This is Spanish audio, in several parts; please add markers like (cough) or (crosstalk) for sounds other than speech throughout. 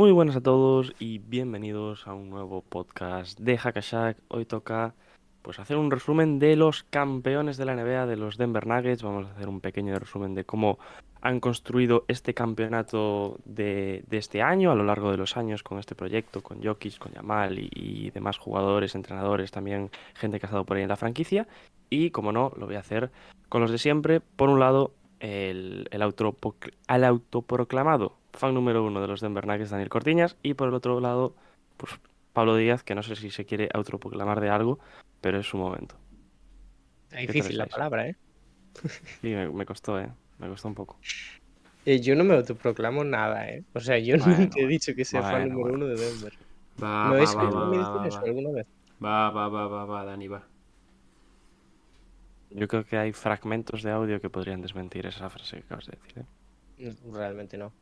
Muy buenas a todos y bienvenidos a un nuevo podcast de Hackashack. Hoy toca pues hacer un resumen de los campeones de la NBA de los Denver Nuggets. Vamos a hacer un pequeño resumen de cómo han construido este campeonato de, este año, a lo largo de los años con este proyecto, con Jokic, con Yamal y, demás jugadores, entrenadores, también gente que ha estado por ahí en la franquicia. Y como no, lo voy a hacer con los de siempre. Por un lado, el, el, al autoproclamado fan número uno de los Denver Nuggets, Daniel Cortiñas, y por el otro lado, pues Pablo Díaz, que no sé si se quiere autoproclamar de algo, pero es su momento. Está ¿Qué tal difícil la palabra, ¿eh? Sí, me, me costó, ¿eh? Me costó un poco. Eh, Yo no me autoproclamo nada, ¿eh? O sea, yo Bueno, nunca he dicho que sea fan número bueno. uno de Denver. Va, ¿Me va, va, oído va, mí va, eso alguna vez? va, va, va, va, va, Dani, va. Yo creo que hay fragmentos de audio que podrían desmentir esa frase que acabas de decir, ¿eh? No, Realmente no.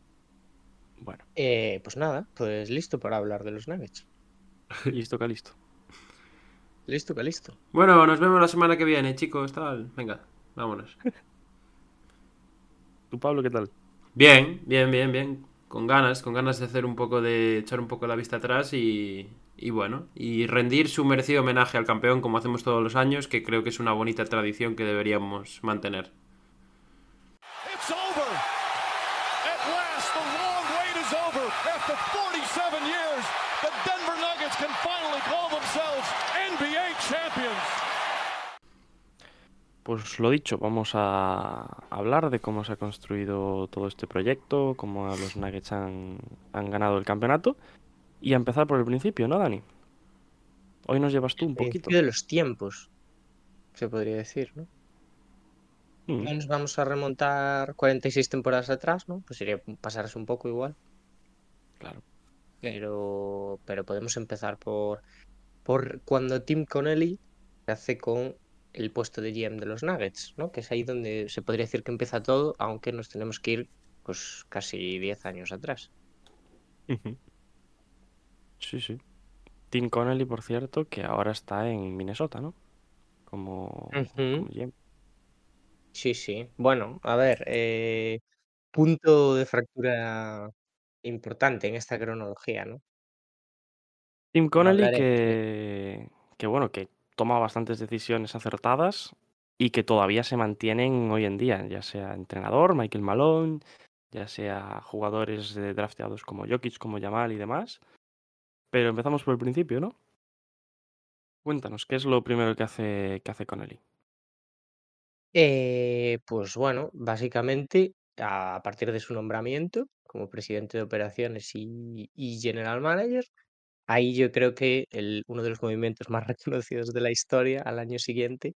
Bueno, Eh, pues nada, pues listo para hablar de los Nuggets. (laughs) listo, listo. Listo que listo. Bueno, nos vemos la semana que viene, chicos, tal. Venga, vámonos. (laughs) ¿Tú, Pablo, qué tal? Bien, bien, bien, bien. Con ganas, con ganas de hacer un poco de. echar un poco la vista atrás y. Y bueno, y rendir su merecido homenaje al campeón como hacemos todos los años, que creo que es una bonita tradición que deberíamos mantener. Pues lo dicho, vamos a hablar de cómo se ha construido todo este proyecto, cómo los Nuggets han, han ganado el campeonato y a empezar por el principio, ¿no, Dani? Hoy nos llevas tú un poquito. Principio de los tiempos, se podría decir, ¿no? Mm, No nos vamos a remontar 46 temporadas atrás, ¿no? Pues sería pasarse un poco igual. claro. Pero, pero podemos empezar por, por cuando Tim Connelly se hace con el puesto de GM de los Nuggets, ¿no? Que es ahí donde se podría decir que empieza todo, aunque nos tenemos que ir pues casi 10 años atrás. Sí, sí. Tim Connelly, por cierto, que ahora está en Minnesota, ¿no? Como, como GM. Sí, sí. Bueno, a ver, eh, punto de fractura importante en esta cronología, ¿no? Tim Connelly que, que, bueno, que toma bastantes decisiones acertadas y que todavía se mantienen hoy en día, ya sea entrenador, Michael Malone, ya sea jugadores eh, drafteados como Jokic, como Yamal y demás. Pero empezamos por el principio, ¿no? Cuéntanos, ¿qué es lo primero que hace, que hace Connelly? Eh, pues bueno, básicamente a partir de su nombramiento como presidente de operaciones y general manager, ahí yo creo que el, uno de los movimientos más (laughs) reconocidos de la historia al año siguiente,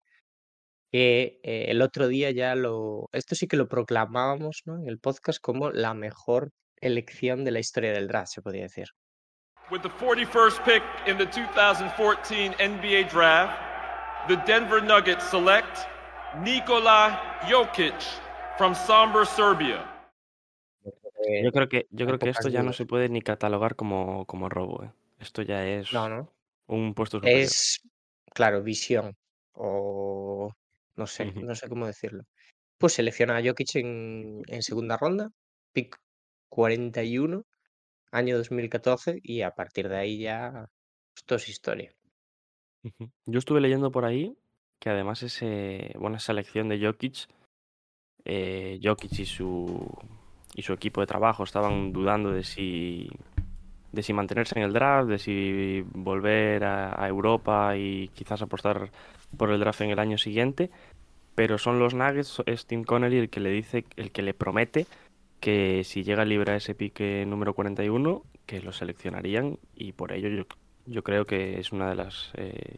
que eh, el otro día ya lo, esto sí que lo proclamábamos, ¿no? En el podcast como la mejor elección de la historia del draft, se podría decir. With the 41st pick in the 2014 NBA Draft, the Denver Nuggets select Nikola Jokic from Sombor, Serbia. Yo creo que, yo creo que esto ya no se puede ni catalogar como, como robo, ¿eh? Esto ya es no, no. un puesto superior. Es, claro, visión o no sé, Ujú. no sé cómo decirlo. Pues selecciona a Jokic en, en segunda ronda, pick 41, año 2014, y a partir de ahí ya esto es historia. Ujú. Yo estuve leyendo por ahí que además ese, bueno, esa elección de Jokic, eh, Jokic y su, y su equipo de trabajo estaban dudando de si, de si mantenerse en el draft, de si volver a, Europa y quizás apostar por el draft en el año siguiente, pero son los Nuggets, es Tim Connelly el que le dice, el que le promete que si llega libre a ese pique número 41, que lo seleccionarían y por ello yo, yo creo que es una de las eh,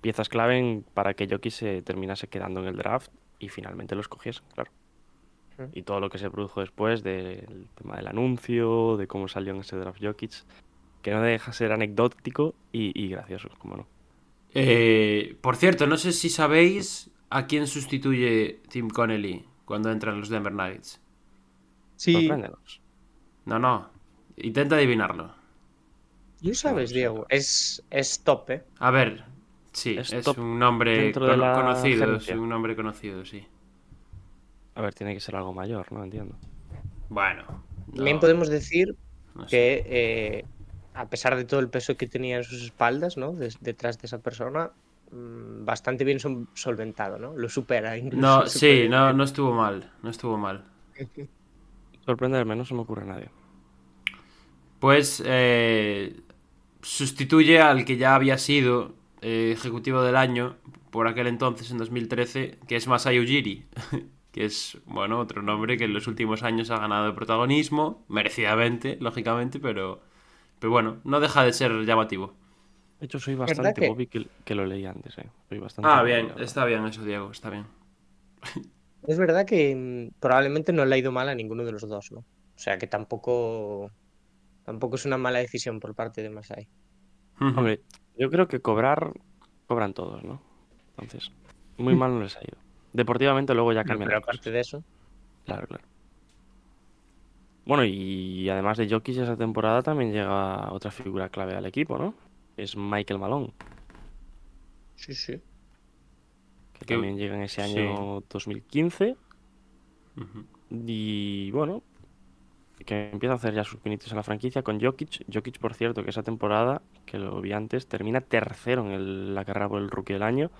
piezas clave para que Jokic se terminase quedando en el draft y finalmente lo escogiesen, claro. Y todo lo que se produjo después del tema del anuncio, de cómo salió en ese draft Jokic, que no deja ser anecdótico y, y gracioso, como no. Eh, por cierto, no sé si sabéis a quién sustituye Tim Connelly cuando entran los Denver Nuggets. Sí. No, no. Intenta adivinarlo. ¿tú sabes, Diego? Es, es top, ¿eh? A ver, sí, Es es, un nombre conocido, gerencia. sí, un nombre conocido, sí. A ver, tiene que ser algo mayor, ¿no? Entiendo. Bueno. no, También podemos decir no sé. que eh, a pesar de todo el peso que tenía en sus espaldas, ¿no? Detrás de esa persona, mm, bastante bien sol- solventado, ¿no? Lo supera incluso. No, sí, no, no estuvo mal, no estuvo mal. (laughs) Sorprenderme, no se me ocurre a nadie. Pues eh, sustituye al que ya había sido eh, ejecutivo del año por aquel entonces, en 2013, que es Masai Ujiri, (laughs) que es, bueno, otro nombre que en los últimos años ha ganado protagonismo, merecidamente, lógicamente, pero, pero bueno, no deja de ser llamativo. De hecho, soy ¿Verdad bastante que- Bobby que, que lo leí antes, ¿eh? Soy bastante Ah, bien, está bien eso, Diego, está bien. (laughs) Es verdad que mm, probablemente no le ha ido mal a ninguno de los dos, ¿no? O sea que tampoco, tampoco es una mala decisión por parte de Masai. Hombre, yo creo que cobrar, cobran todos, ¿no? Entonces, muy (laughs) mal no les ha ido. Deportivamente luego ya Pero, cambian pero aparte de eso, Claro, claro. Bueno, y además de Jokic esa temporada también llega otra figura clave al equipo, ¿no? Es Michael Malone, sí, sí. que Que- también llega en ese sí. año 2015 Ujú. y bueno, que empieza a hacer ya sus pinitos en la franquicia con Jokic. Jokic, por cierto, que esa temporada, que lo vi antes, termina tercero en el- la carrera por el Rookie del Año,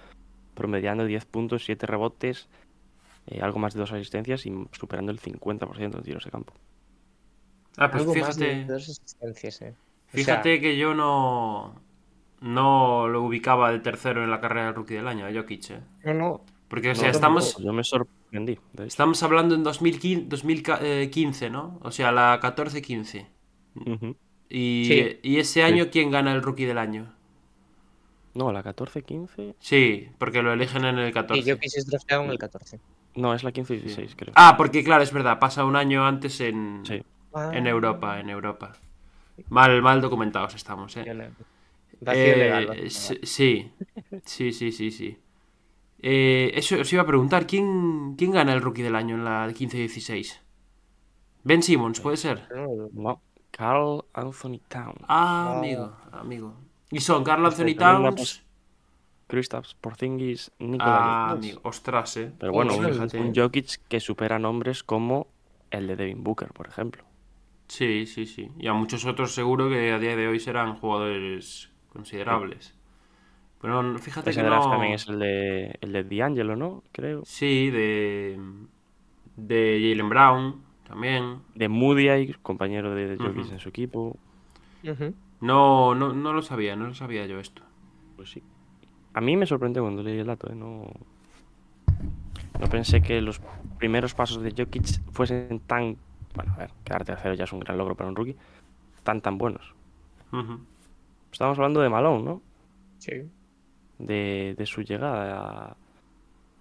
promediando 10 puntos, 7 rebotes, eh, algo más de dos asistencias y superando el 50% de tiros de campo. Ah, pues Algo más de fíjate, dos asistencias, ¿eh? O fíjate sea, que yo no, no lo ubicaba de tercero en la carrera del rookie del año, a Jokic, ¿eh? no, no. Porque, o No, sea, estamos, Yo me sorprendí. estamos hablando en 2015, 2015, ¿no? O sea, la 14-15. Ujú. Y, Sí. y ese año, ¿quién gana el rookie del año? No, la 14-15. Sí, porque lo eligen en el 14. Y yo quise drafteado en el 14. No, es la 15-16, creo. Ah, porque claro, es verdad, pasa un año antes en, Sí. en Europa, en Europa. Mal, mal documentados estamos, ¿eh? Eh, legal, sí, sí, sí, sí, sí. Eh, eso os iba a preguntar, ¿quién, ¿quién gana el rookie del año en la 15-16? Ben Simmons, puede ser. No, Carl Anthony Towns. Ah, Ah. amigo, amigo. Y son Carl Anthony Este, la Towns. Kristaps Porzingis, Nikola Ah, amigo. Ostras, eh. Pero bueno, Ostras, un, un Jokic que supera nombres como el de Devin Booker, por ejemplo. Sí, sí, sí. Y a muchos otros seguro que a día de hoy serán jugadores considerables. Pero no, fíjate Ese que draft no... también es el de, el de D'Angelo, ¿no? Creo. Sí, de... De Jalen Brown también. De Moody, compañero de Jokic en su equipo. Ujú. No, no, no lo sabía, no lo sabía yo esto. Pues sí. A mí me sorprendió cuando leí el dato, ¿eh? No, no pensé que los primeros pasos de Jokic fuesen tan... Bueno, a ver, quedar tercero ya es un gran logro para un rookie. Tan, tan buenos. Ujú. Estamos hablando de Malone, ¿no? Sí. de, de su llegada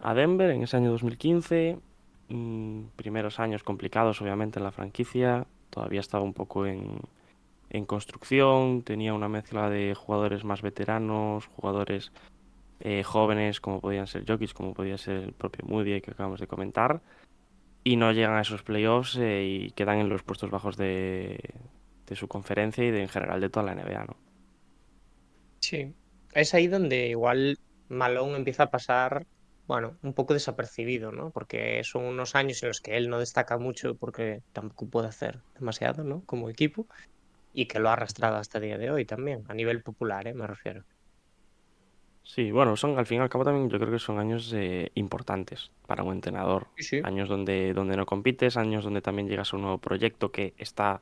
a, a Denver en ese año 2015. mm, primeros años complicados, obviamente, en la franquicia. Todavía estaba un poco en, en construcción. Tenía una mezcla de jugadores más veteranos, jugadores eh, jóvenes, como podían ser Jokic, como podía ser el propio Moody que acabamos de comentar. Y no llegan a esos playoffs eh, y quedan en los puestos bajos de, de su conferencia y de, en general de toda la NBA, ¿no? Sí. Es ahí donde igual Malone empieza a pasar, bueno, un poco desapercibido, ¿no? Porque son unos años en los que él no destaca mucho porque tampoco puede hacer demasiado, ¿no? Como equipo. Y que lo ha arrastrado hasta el día de hoy también, a nivel popular, ¿eh? Me refiero. Sí, bueno, son al fin y al cabo también yo creo que son años eh, importantes para un entrenador. Sí, sí. Años donde, donde no compites, años donde también llegas a un nuevo proyecto que está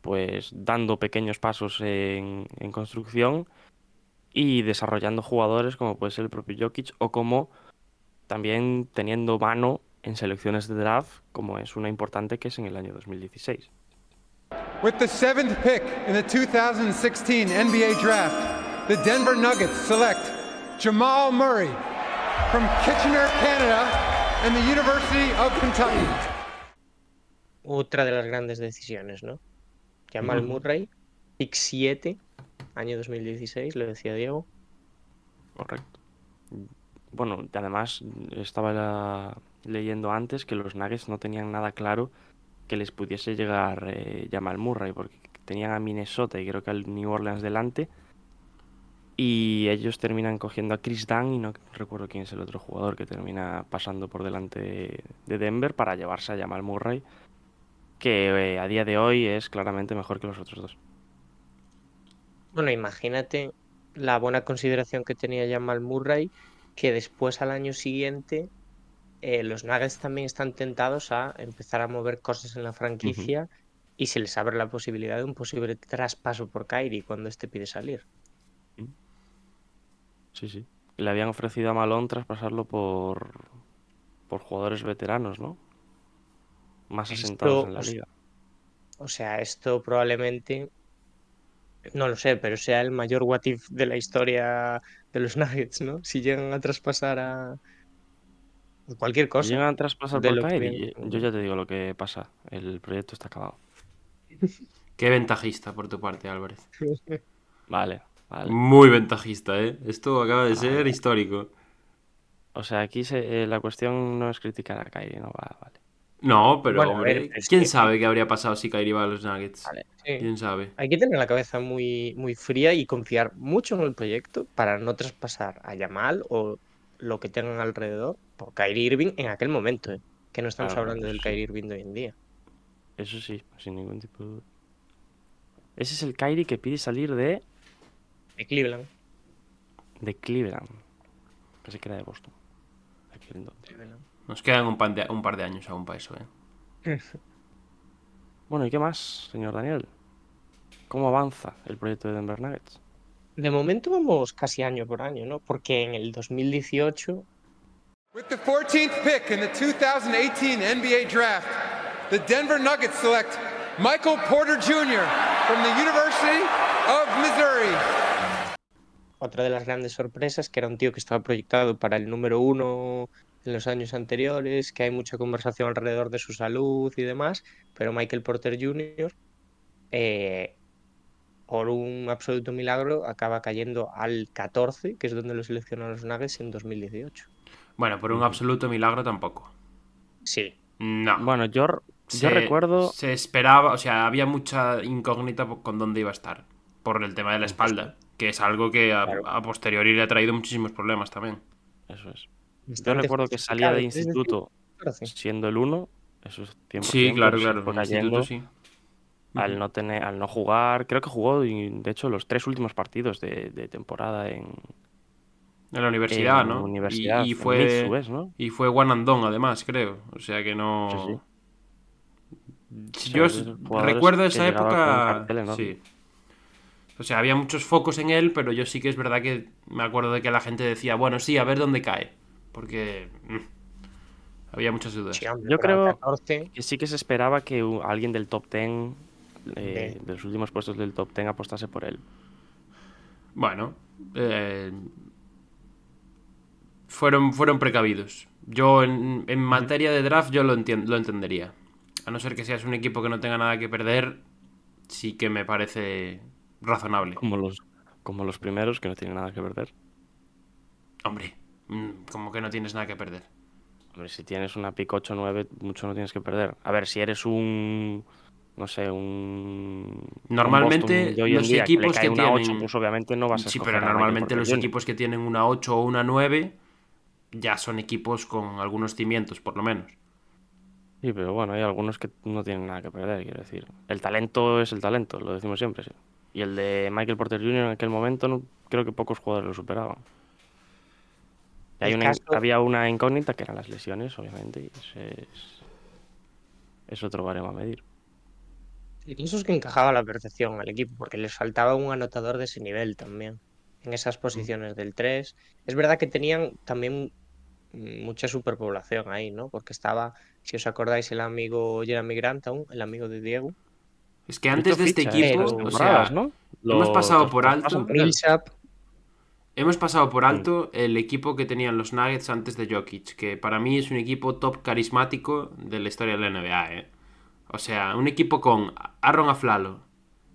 pues dando pequeños pasos en, en construcción y desarrollando jugadores como puede ser el propio Jokic o como también teniendo mano en selecciones de draft como es una importante que es en el año 2016. With the seventh pick in the 2016 NBA Draft, the Denver Nuggets select Jamal Murray from Kitchener, Canada, and the University of Kentucky. otra de las grandes decisiones, ¿no? Jamal. Murray, pick 7, año 2016, lo decía Diego. Correcto. Bueno, además estaba la- leyendo antes que los Nuggets no tenían nada claro que les pudiese llegar eh, Jamal Murray, porque tenían a Minnesota y creo que al New Orleans delante. Y ellos terminan cogiendo a Chris Dunn y no recuerdo quién es el otro jugador que termina pasando por delante de Denver para llevarse a Jamal Murray, que eh, a día de hoy es claramente mejor que los otros dos. Bueno, imagínate la buena consideración que tenía Jamal Murray, que después al año siguiente eh, los Nuggets también están tentados a empezar a mover cosas en la franquicia y se les abre la posibilidad de un posible traspaso por Kyrie cuando este pide salir. Sí, sí. Le habían ofrecido a Malone traspasarlo por, por jugadores veteranos, ¿no? Más Esto, asentados en la liga. O sea, esto probablemente, no lo sé, pero sea el mayor what if de la historia de los (laughs) Nuggets, ¿no? Si llegan a traspasar a cualquier Si cosa. llegan a traspasar de por que Kyrie, con- yo ya te digo lo que pasa. El proyecto está acabado. (laughs) Qué ventajista por tu parte, Álvarez. (laughs) Vale, vale. Muy ventajista, ¿eh? Esto acaba de ser histórico. O sea, aquí se- eh, la cuestión no es criticar a Kyrie, no va, vale. No, pero Bueno, a hombre, ver, es ¿quién que- sabe qué habría pasado si Kyrie va a los Nuggets? Vale. Sí. ¿Quién sabe? Hay que tener la cabeza muy, muy fría y confiar mucho en el proyecto para no traspasar a Yamal o lo que tengan alrededor por Kyrie Irving en aquel momento, ¿eh? Que no estamos Claro, hablando del sí. Kyrie Irving de hoy en día. Eso sí, sin ningún tipo de duda. Ese es el Kyrie que pide salir de, De Cleveland. de Cleveland. Pensé que era de Boston. Nos quedan un, pan de- un par de años aún para eso, ¿eh? (laughs) Bueno, ¿y qué más, señor Daniel? ¿Cómo avanza el proyecto de Denver Nuggets? De momento vamos casi año por año, ¿no? Porque en el 2018 With the 14th pick in the 2018 NBA Draft, the Denver Nuggets select Michael Porter Jr. from the University of Missouri. otra de las grandes sorpresas, que era un tío que estaba proyectado para el número uno en los años anteriores, que hay mucha conversación alrededor de su salud y demás, pero Michael Porter Jr., eh, por un absoluto milagro, acaba cayendo al 14, que es donde lo seleccionaron los Nuggets en 2018. Bueno, por un absoluto milagro tampoco. Sí, No. Bueno, yo, yo recuerdo... Se esperaba, o sea, había mucha incógnita con dónde iba a estar. Por el tema de la espalda. Que es algo que a, Claro. a posteriori le ha traído muchísimos problemas también. Eso es. Yo recuerdo que salía de instituto 14. siendo el uno, eso es 100%. Sí, claro, claro. cayendo instituto sí. Al no tener, al no jugar, creo que jugó de hecho los tres últimos partidos de, de temporada en, En la universidad, en ¿no? Y- universidad, y, fue Mitsu, ¿es, no? y fue one and done, además, creo. O sea que no. Sí, Yo esos s- jugadores recuerdo esa época. Sí. O sea, había muchos focos en él, pero yo sí que es verdad que me acuerdo de que la gente decía, bueno, sí, a ver dónde cae. Porque mm, había muchas dudas. Sí, hombre, Yo creo- 14, Que sí que se esperaba que alguien del top 10, eh, De- de los últimos puestos del top 10, apostase por él. Bueno, eh, fueron, fueron precavidos. Yo en, en materia de draft yo lo, entien- lo entendería. A no ser que seas un equipo que no tenga nada que perder, sí que me parece razonable. Como los, como los primeros que no tienen nada que perder. Hombre, mm, como que no tienes nada que perder. Hombre, si tienes una pick 8-9, mucho no tienes que perder. A ver, si eres un. No sé, un. un Normalmente, Boston de hoy en los día que le equipos cae que una 8, tienen- pues obviamente no vas a Sí, pero normalmente los equipos que tienen una 8 o una 9 ya son equipos con algunos cimientos, por lo menos. Sí, pero bueno, hay algunos que no tienen nada que perder, quiero decir. El talento es el talento, lo decimos siempre, sí. Y el de Michael Porter Jr. en aquel momento no, creo que pocos jugadores lo superaban. Y hay El una, caso- Había una incógnita que eran las lesiones, obviamente, y ese es, es otro baremo a medir. Y eso es que encajaba a la perfección al equipo, porque les faltaba un anotador de ese nivel también, en esas posiciones del 3. Es verdad que tenían también mucha superpoblación ahí, ¿no? Porque estaba, si os acordáis, el amigo Jeremy Grant aún, el amigo de Diego. Es que antes de este equipo, o sea, ¿no? hemos pasado los por alto. Hemos pasado por alto el equipo que tenían los Nuggets antes de Jokic, que para mí es un equipo top carismático de la historia de la NBA, ¿eh? O sea, un equipo con Aaron Aflalo,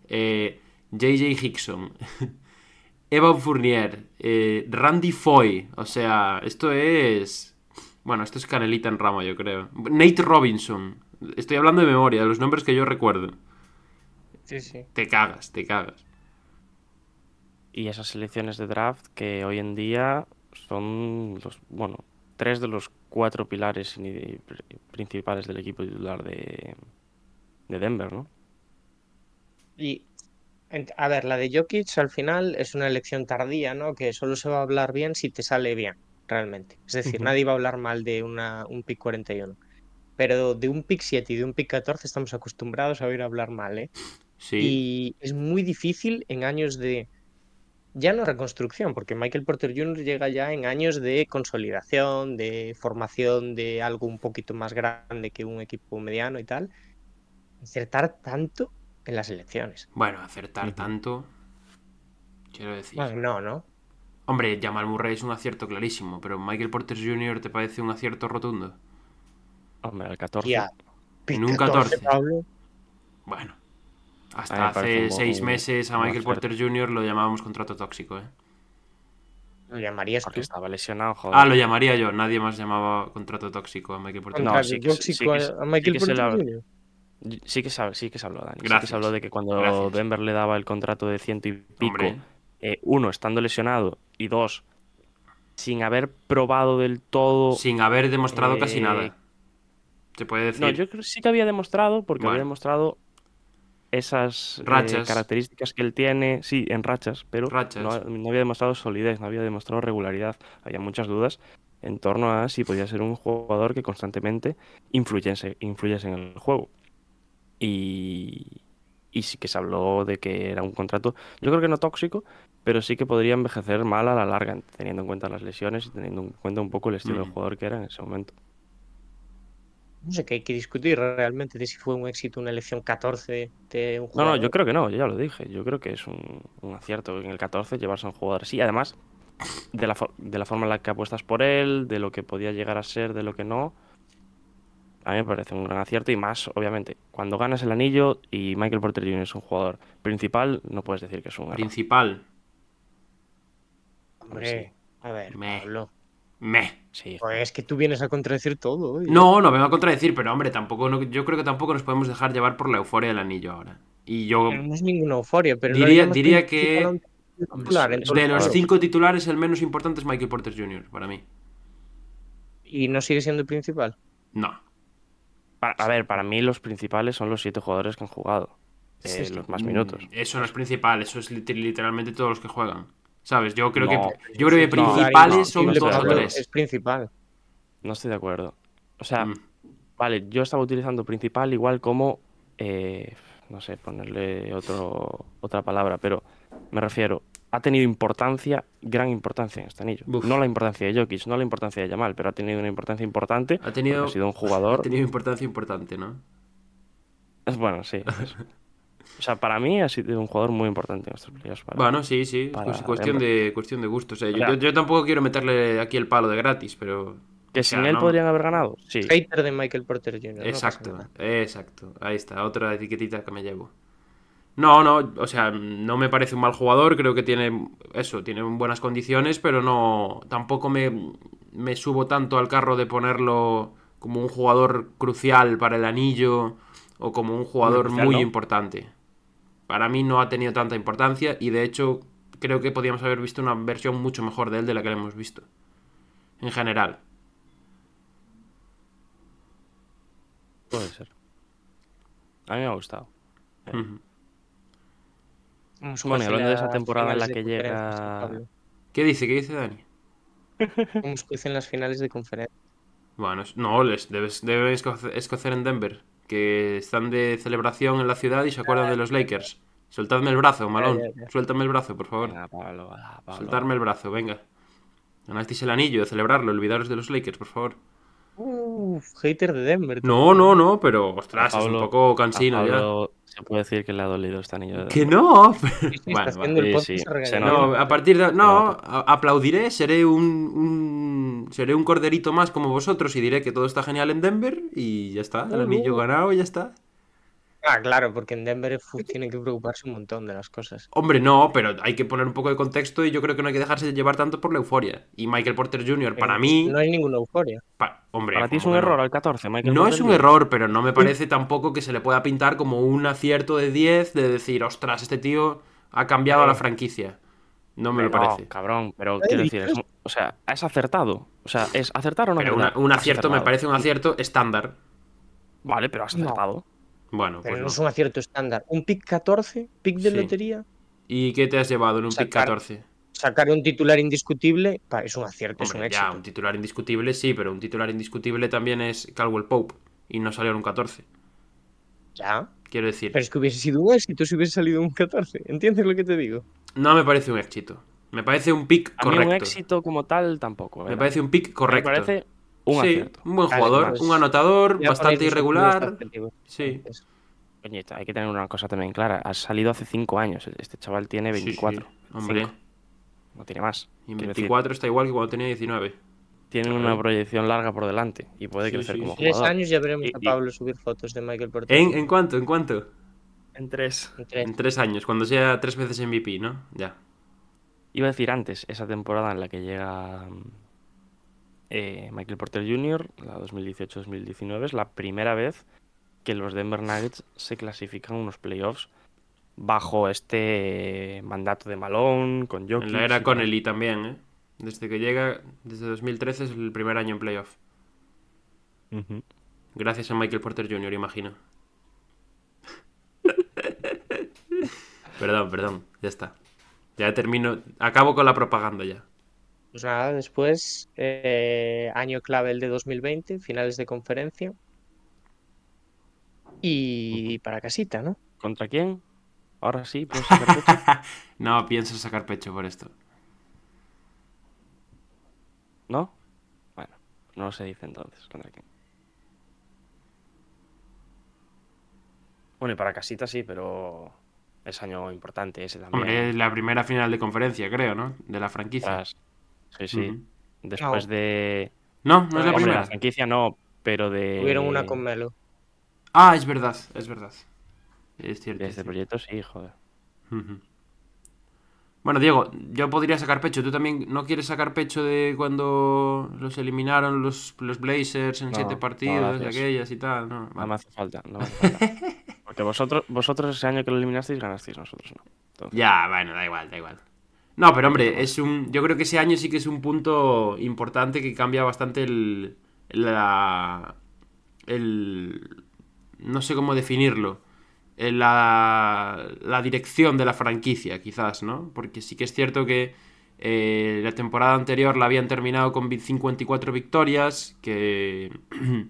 eh, JJ Hickson, (laughs) Evan Fournier, eh, Randy Foy. O sea, esto es. Bueno, esto es canelita en rama, yo creo. Nate Robinson. Estoy hablando de memoria, de los nombres que yo recuerdo. Sí, sí. Te cagas, te cagas. Y esas selecciones de draft que hoy en día son los, bueno, tres de los cuatro pilares principales del equipo titular de, de Denver, ¿no? Y, a ver, la de Jokic al final es una elección tardía, ¿no? Que solo se va a hablar bien si te sale bien, realmente. Es decir, nadie va a hablar mal de una, un pick 41. Pero de un pick 7 y de un pick 14 estamos acostumbrados a oír hablar mal, ¿eh? Sí. Y es muy difícil en años de, ya no reconstrucción, porque Michael Porter Jr. llega ya en años de consolidación, de formación de algo un poquito más grande que un equipo mediano y tal, acertar tanto en las elecciones. Bueno, acertar tanto. Quiero decir. Bueno, no, ¿no? Hombre, Jamal Murray es un acierto clarísimo, pero Michael Porter Jr. te parece un acierto rotundo. Hombre, el 14. Ya. En un 14. Pablo. Bueno, hasta hace seis meses a Michael. Porter Jr. lo llamábamos contrato tóxico, ¿eh? Lo llamarías Porque tú. estaba lesionado, joder. Ah, lo llamaría yo. Nadie más llamaba contrato tóxico a Michael Porter No, Jr. Contrato sí a Michael Porter Jr. Sí que, sabe, sí que se habló, Dani. Sí que Gracias. se habló de que cuando Gracias. Denver le daba el contrato de ciento y pico, eh, uno, estando lesionado, y dos, sin haber probado del todo. Sin haber demostrado casi Eh, nada. Se puede decir. No, yo creo que sí que había demostrado, porque Bueno. había demostrado esas eh, características que él tiene, sí, en rachas, pero Rachas. No, no había demostrado solidez, no había demostrado regularidad. Había muchas dudas en torno a si podía ser un jugador que constantemente influyese, influyese en el juego. Y, y sí que se habló de que era un contrato, yo creo que no tóxico, pero sí que podría envejecer mal a la larga, teniendo en cuenta las lesiones y teniendo en cuenta un poco el estilo de Mm. jugador que era en ese momento. No sé, que hay que discutir realmente de si fue un éxito una elección 14 de un No, jugador. no, yo creo que no, yo ya lo dije. Yo creo que es un, un acierto en el 14 llevarse a un jugador así. Además, de la, de la forma en la que apuestas por él, de lo que podía llegar a ser, de lo que no. A mí me parece un gran acierto y más, obviamente, cuando ganas el anillo y Michael Porter Jr. es un jugador principal, no puedes decir que es un error. Principal. Hombre, a ver, Me. Pablo. Sí, Pues es que tú vienes a contradecir todo. hoy. No, no vengo a contradecir, pero hombre, tampoco no- yo creo que tampoco nos podemos dejar llevar por la euforia del anillo ahora. Y yo, No es ninguna euforia, pero no Diría- diría que- titular de los cinco titulares, el menos importante es Michael Porter Jr. para mí. Y no sigue siendo el principal. No. A ver, para mí los principales son los siete jugadores que han jugado. eh, Sí, los más minutos. Mm, Eso no es principal, eso es lit- literalmente todos los que juegan. ¿Sabes? Yo creo No. que yo creo que principales no, son dos o tres. Es principal. No estoy de acuerdo. O sea, Mm. Vale, yo estaba utilizando principal igual como, eh, no sé, ponerle otro, otra palabra, pero me refiero, ha tenido importancia, gran importancia en este anillo. No la importancia de Jokic, no la importancia de Yamal, pero ha tenido una importancia importante. Ha tenido, ha sido un jugador. ha tenido importancia importante, ¿no? Bueno, sí. O sea, para mí ha sido un jugador muy importante en estos playoffs. para- Bueno, sí, sí, para pues cuestión de cuestión de gustos. eh. Yo, O sea- yo- yo tampoco quiero meterle aquí el palo de gratis, pero Que sin él no- podrían haber ganado. Sí. Hater de Michael Porter Jr. Exacto, exacto. Ahí está, otra etiquetita que me llevo. No, no, o sea, no me parece un mal jugador, creo que tiene eso, tiene buenas condiciones, pero no, tampoco me, me subo tanto al carro de ponerlo como un jugador crucial para el anillo o como un jugador crucial, muy ¿no? importante. Para mí no ha tenido tanta importancia y de hecho creo que podíamos haber visto una versión mucho mejor de él de la que le hemos visto. En general. Puede ser. A mí me ha gustado. Bueno, y hablando de esa temporada en la que llega-. ¿Qué dice? ¿Qué dice Dani? (laughs) Juez en las finales de conferencia. Bueno, no, les debes, debe escocer, en Denver, que están de celebración en la ciudad y se acuerdan de los Lakers. Soltadme el brazo, malón. Suéltame el brazo, por favor. Venga, Pablo, va, Pablo. Soltarme el brazo, venga. Ganasteis el anillo, de celebrarlo, olvidaros de los Lakers, por favor. Uf, hater de Denver. No, no, no, pero ostras, es un poco cansino ya. Se puede decir que le ha dolido este anillo. de Que no. Bueno, (laughs) Sí, sí, a No, partir de. No, aplaudiré, seré un, un- Seré un corderito más como vosotros y diré que todo está genial en Denver y ya está. El Uh, anillo ganado y ya está. Ah, claro, porque en Denver tienen que preocuparse un montón de las cosas. Hombre, no, pero hay que poner un poco de contexto y yo creo que no hay que dejarse de llevar tanto por la euforia. Y Michael Porter Jr., para Eh, mí. No hay ninguna euforia. pa- hombre, Para ti es ¿cómo un no? error al 14, Michael No Porter es un Jr.? error, pero no me parece tampoco que se le pueda pintar como un acierto de 10 de decir, ostras, este tío ha cambiado a la franquicia. No me lo No, parece. cabrón, pero ¿Qué quiero decir, es, o sea, es acertado. O sea, es acertar o no Pero una- un acierto me acertado. parece un acierto estándar. Vale, pero has No. Bueno, Pero pues no no. es un acierto estándar. Un pick 14, pick de Sí. lotería, ¿Y qué te has llevado en un pick Sacar- 14? sacar un titular indiscutible, pa, es un acierto, es un éxito. ya, un titular indiscutible sí, pero un titular indiscutible también es Caldwell Pope. Y no salió en un 14. Ya. Quiero decir, Pero es que hubiese sido un éxito si hubiese salido un 14. ¿Entiendes lo que te digo? no me parece un éxito. Me parece un pick A mí correcto. un éxito como tal tampoco. Me parece un pick correcto. Me parece un sí, acierto. un buen jugador, pues, un anotador, bastante irregular. Sí. Hay que tener una cosa también clara. Has salido hace 5 años. Este chaval tiene Sí, sí, 24. Hombre, Cinco. No tiene más. y en Quiero decir, 24 está igual que cuando tenía 19. tiene una proyección larga por delante y puede Sí, crecer sí, como sí. tres jugador. años ya veremos Y- a y- Pablo subir fotos de Michael Porter. ¿En, ¿En cuánto? ¿En cuánto? En tres. En tres. En tres años, cuando sea tres veces MVP, ¿no? Ya. Iba a decir antes, esa temporada en la que llega eh, Michael Porter Jr., la 2018-2019, es la primera vez que los Denver Nuggets se clasifican a unos playoffs bajo este mandato de Malone, con Jokic. En la era. Connelly también, ¿eh? Desde que llega, desde 2013 es el primer año en playoff. Gracias a Michael Porter Jr., imagino. (laughs) perdón, perdón, ya está. Ya termino, acabo con la propaganda ya. Pues nada, después, eh, año clave el de 2020, finales de conferencia. Y para casita, ¿no? ¿Contra quién? Ahora sí, puedes sacar pecho. (laughs) No pienso sacar pecho por esto. ¿No? Bueno, no se dice entonces contra quién. Bueno, y para casita sí, pero es año importante ese también. Hombre, es la primera final de conferencia, creo, ¿no? De la franquicia. Ostras, Sí, sí. Después No. de. No, no es la Hombre, primera. la franquicia no, pero de. Tuvieron una con Melo. Ah, es verdad, es verdad. Es cierto. De es este proyecto sí, joder. Bueno, Diego, yo podría sacar pecho. ¿Tú también no quieres sacar pecho de cuando los eliminaron los, los Blazers en No, siete no, partidos, de gracias. aquellas y tal? No, No me hace falta, no me hace (laughs) falta. Porque vosotros, vosotros ese año que lo eliminasteis ganasteis, nosotros no. Entonces, Ya, bueno, da igual, da igual. No, pero hombre, es un. Yo creo que ese año sí que es un punto importante que cambia bastante el. La. El. No sé cómo definirlo. el- La, la dirección de la franquicia, quizás, ¿no? Porque sí que es cierto que eh, la temporada anterior la habían terminado con vi- 54 victorias, que. (clears throat)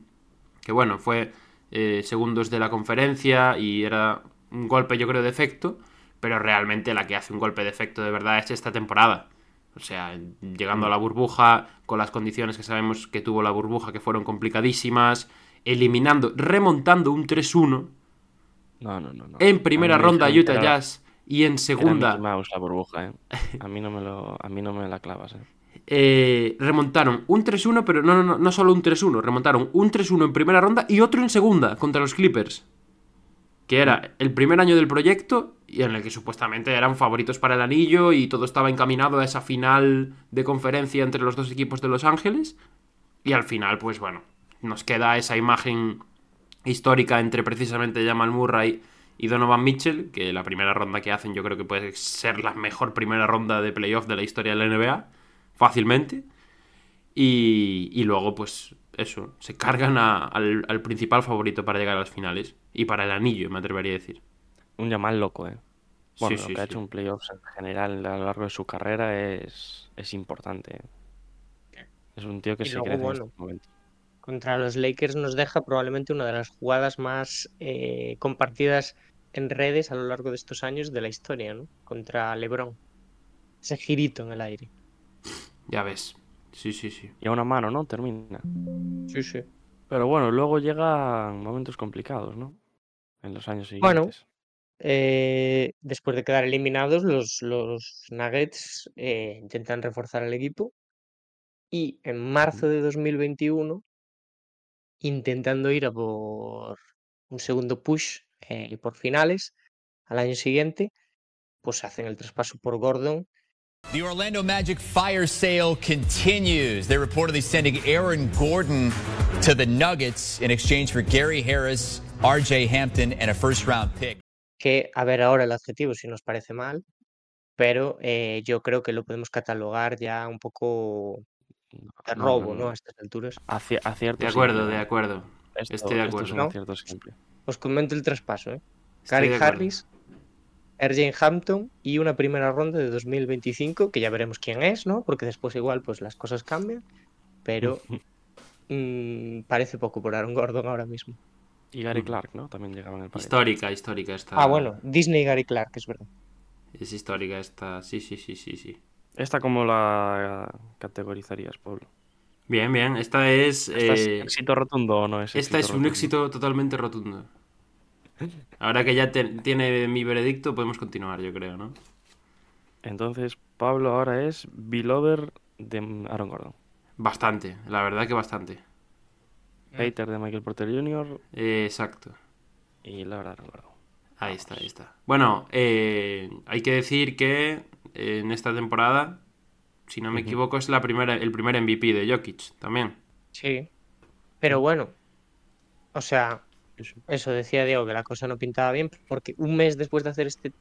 que bueno, fue eh, segundos de la conferencia y era un golpe, yo creo, de efecto pero realmente la que hace un golpe de efecto de verdad es esta temporada. O sea, llegando a la burbuja, con las condiciones que sabemos que tuvo la burbuja, que fueron complicadísimas, eliminando, remontando un 3-1 No, no, no. no. en primera ronda Utah era- Jazz y en segunda Mouse la burbuja, ¿eh? A mí no me, lo, a mí no me la clavas, ¿eh? eh, remontaron un 3-1, pero no, no, no, no solo un 3-1, remontaron un 3-1 en primera ronda y otro en segunda contra los Clippers. Que era el primer año del proyecto y en el que supuestamente eran favoritos para el anillo y todo estaba encaminado a esa final de conferencia entre los dos equipos de Los Ángeles. Y al final, pues bueno, nos queda esa imagen histórica entre precisamente Jamal Murray y Donovan Mitchell, que la primera ronda que hacen yo creo que puede ser la mejor primera ronda de playoff de la historia de la NBA, fácilmente. Y, y luego, pues eso, se cargan a- al, al principal favorito para llegar a las finales y para el anillo, me atrevería a decir. Un Yamal loco, ¿eh? Bueno, Sí, lo sí, que ha hecho en playoffs en general a lo largo de su carrera es, es importante. ¿eh? Es un tío que Y se luego, crece en bueno, estos momentos. Contra los Lakers nos deja probablemente una de las jugadas más eh, compartidas en redes a lo largo de estos años de la historia, ¿no? Contra LeBron. Ese girito en el aire. Ya ves. Sí, sí, sí. Y a una mano, ¿no? Termina. Sí, sí. Pero bueno, luego llegan momentos complicados, ¿no? En los años Bueno. siguientes. Eh, después de quedar eliminados, los, los Nuggets eh, intentan reforzar el equipo. Y en marzo de 2021, intentando ir a por un segundo push eh, por finales al año siguiente, pues hacen el traspaso por Gordon. The Orlando Magic fire sale continues. They're reportedly sending Aaron Gordon to the Nuggets in exchange for Gary Harris, RJ Hampton, and a first round pick. que a ver ahora el adjetivo si nos parece mal, pero eh, yo creo que lo podemos catalogar ya un poco de robo, no. A estas alturas. Aci- acierto De acuerdo, siempre, de acuerdo. Esto- Estoy de esto acuerdo. es un ¿No? Os comento el traspaso, ¿eh? Gary. Harris, RJ Hampton y una primera ronda de 2025, que ya veremos quién es, ¿no? Porque después igual pues las cosas cambian, pero (laughs) mm, parece poco por Aaron Gordon ahora mismo. Y Gary Clark, ¿no? También llegaba en el paquete. Histórica, histórica esta. Ah, bueno, Disney y Gary Clark, es verdad. Es histórica esta. Sí, sí, sí, sí, sí. ¿Esta cómo la categorizarías, Pablo? Bien, bien. Esta es. ¿Esta es eh, éxito rotundo o no es Esta es un rotundo? éxito totalmente rotundo. Ahora que ya te- tiene mi veredicto, podemos continuar, yo creo, ¿no? Entonces, Pablo ahora es Belover de Aaron Gordon. Bastante, la verdad que bastante. Hater de Michael Porter Jr. Eh, exacto. y Laura Aaron Gordon. Ahí está, ahí está. Bueno, eh, hay que decir que eh, en esta temporada, si no me equivoco, es la primera, el primer MVP de Jokic también. Sí. Pero bueno, o sea, eso decía Diego, que la cosa no pintaba bien, porque un mes después de hacer este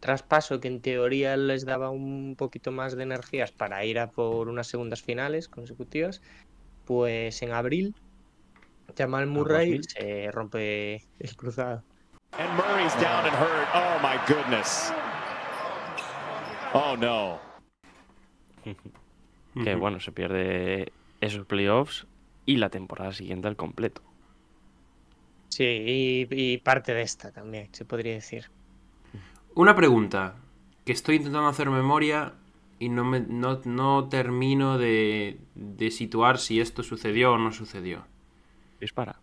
traspaso, que en teoría les daba un poquito más de energías para ir a por unas segundas finales consecutivas, pues en abril, Jamal Murray Bill. se rompe el cruzado. And Murray's down and hurt. Oh my goodness. Oh no. (laughs) Que bueno, se pierde esos playoffs y la temporada siguiente al completo. Sí, y, y parte de esta también, se podría decir. Una pregunta, que estoy intentando hacer memoria y no, me, no, no termino de, de situar si esto sucedió o no sucedió. Dispara.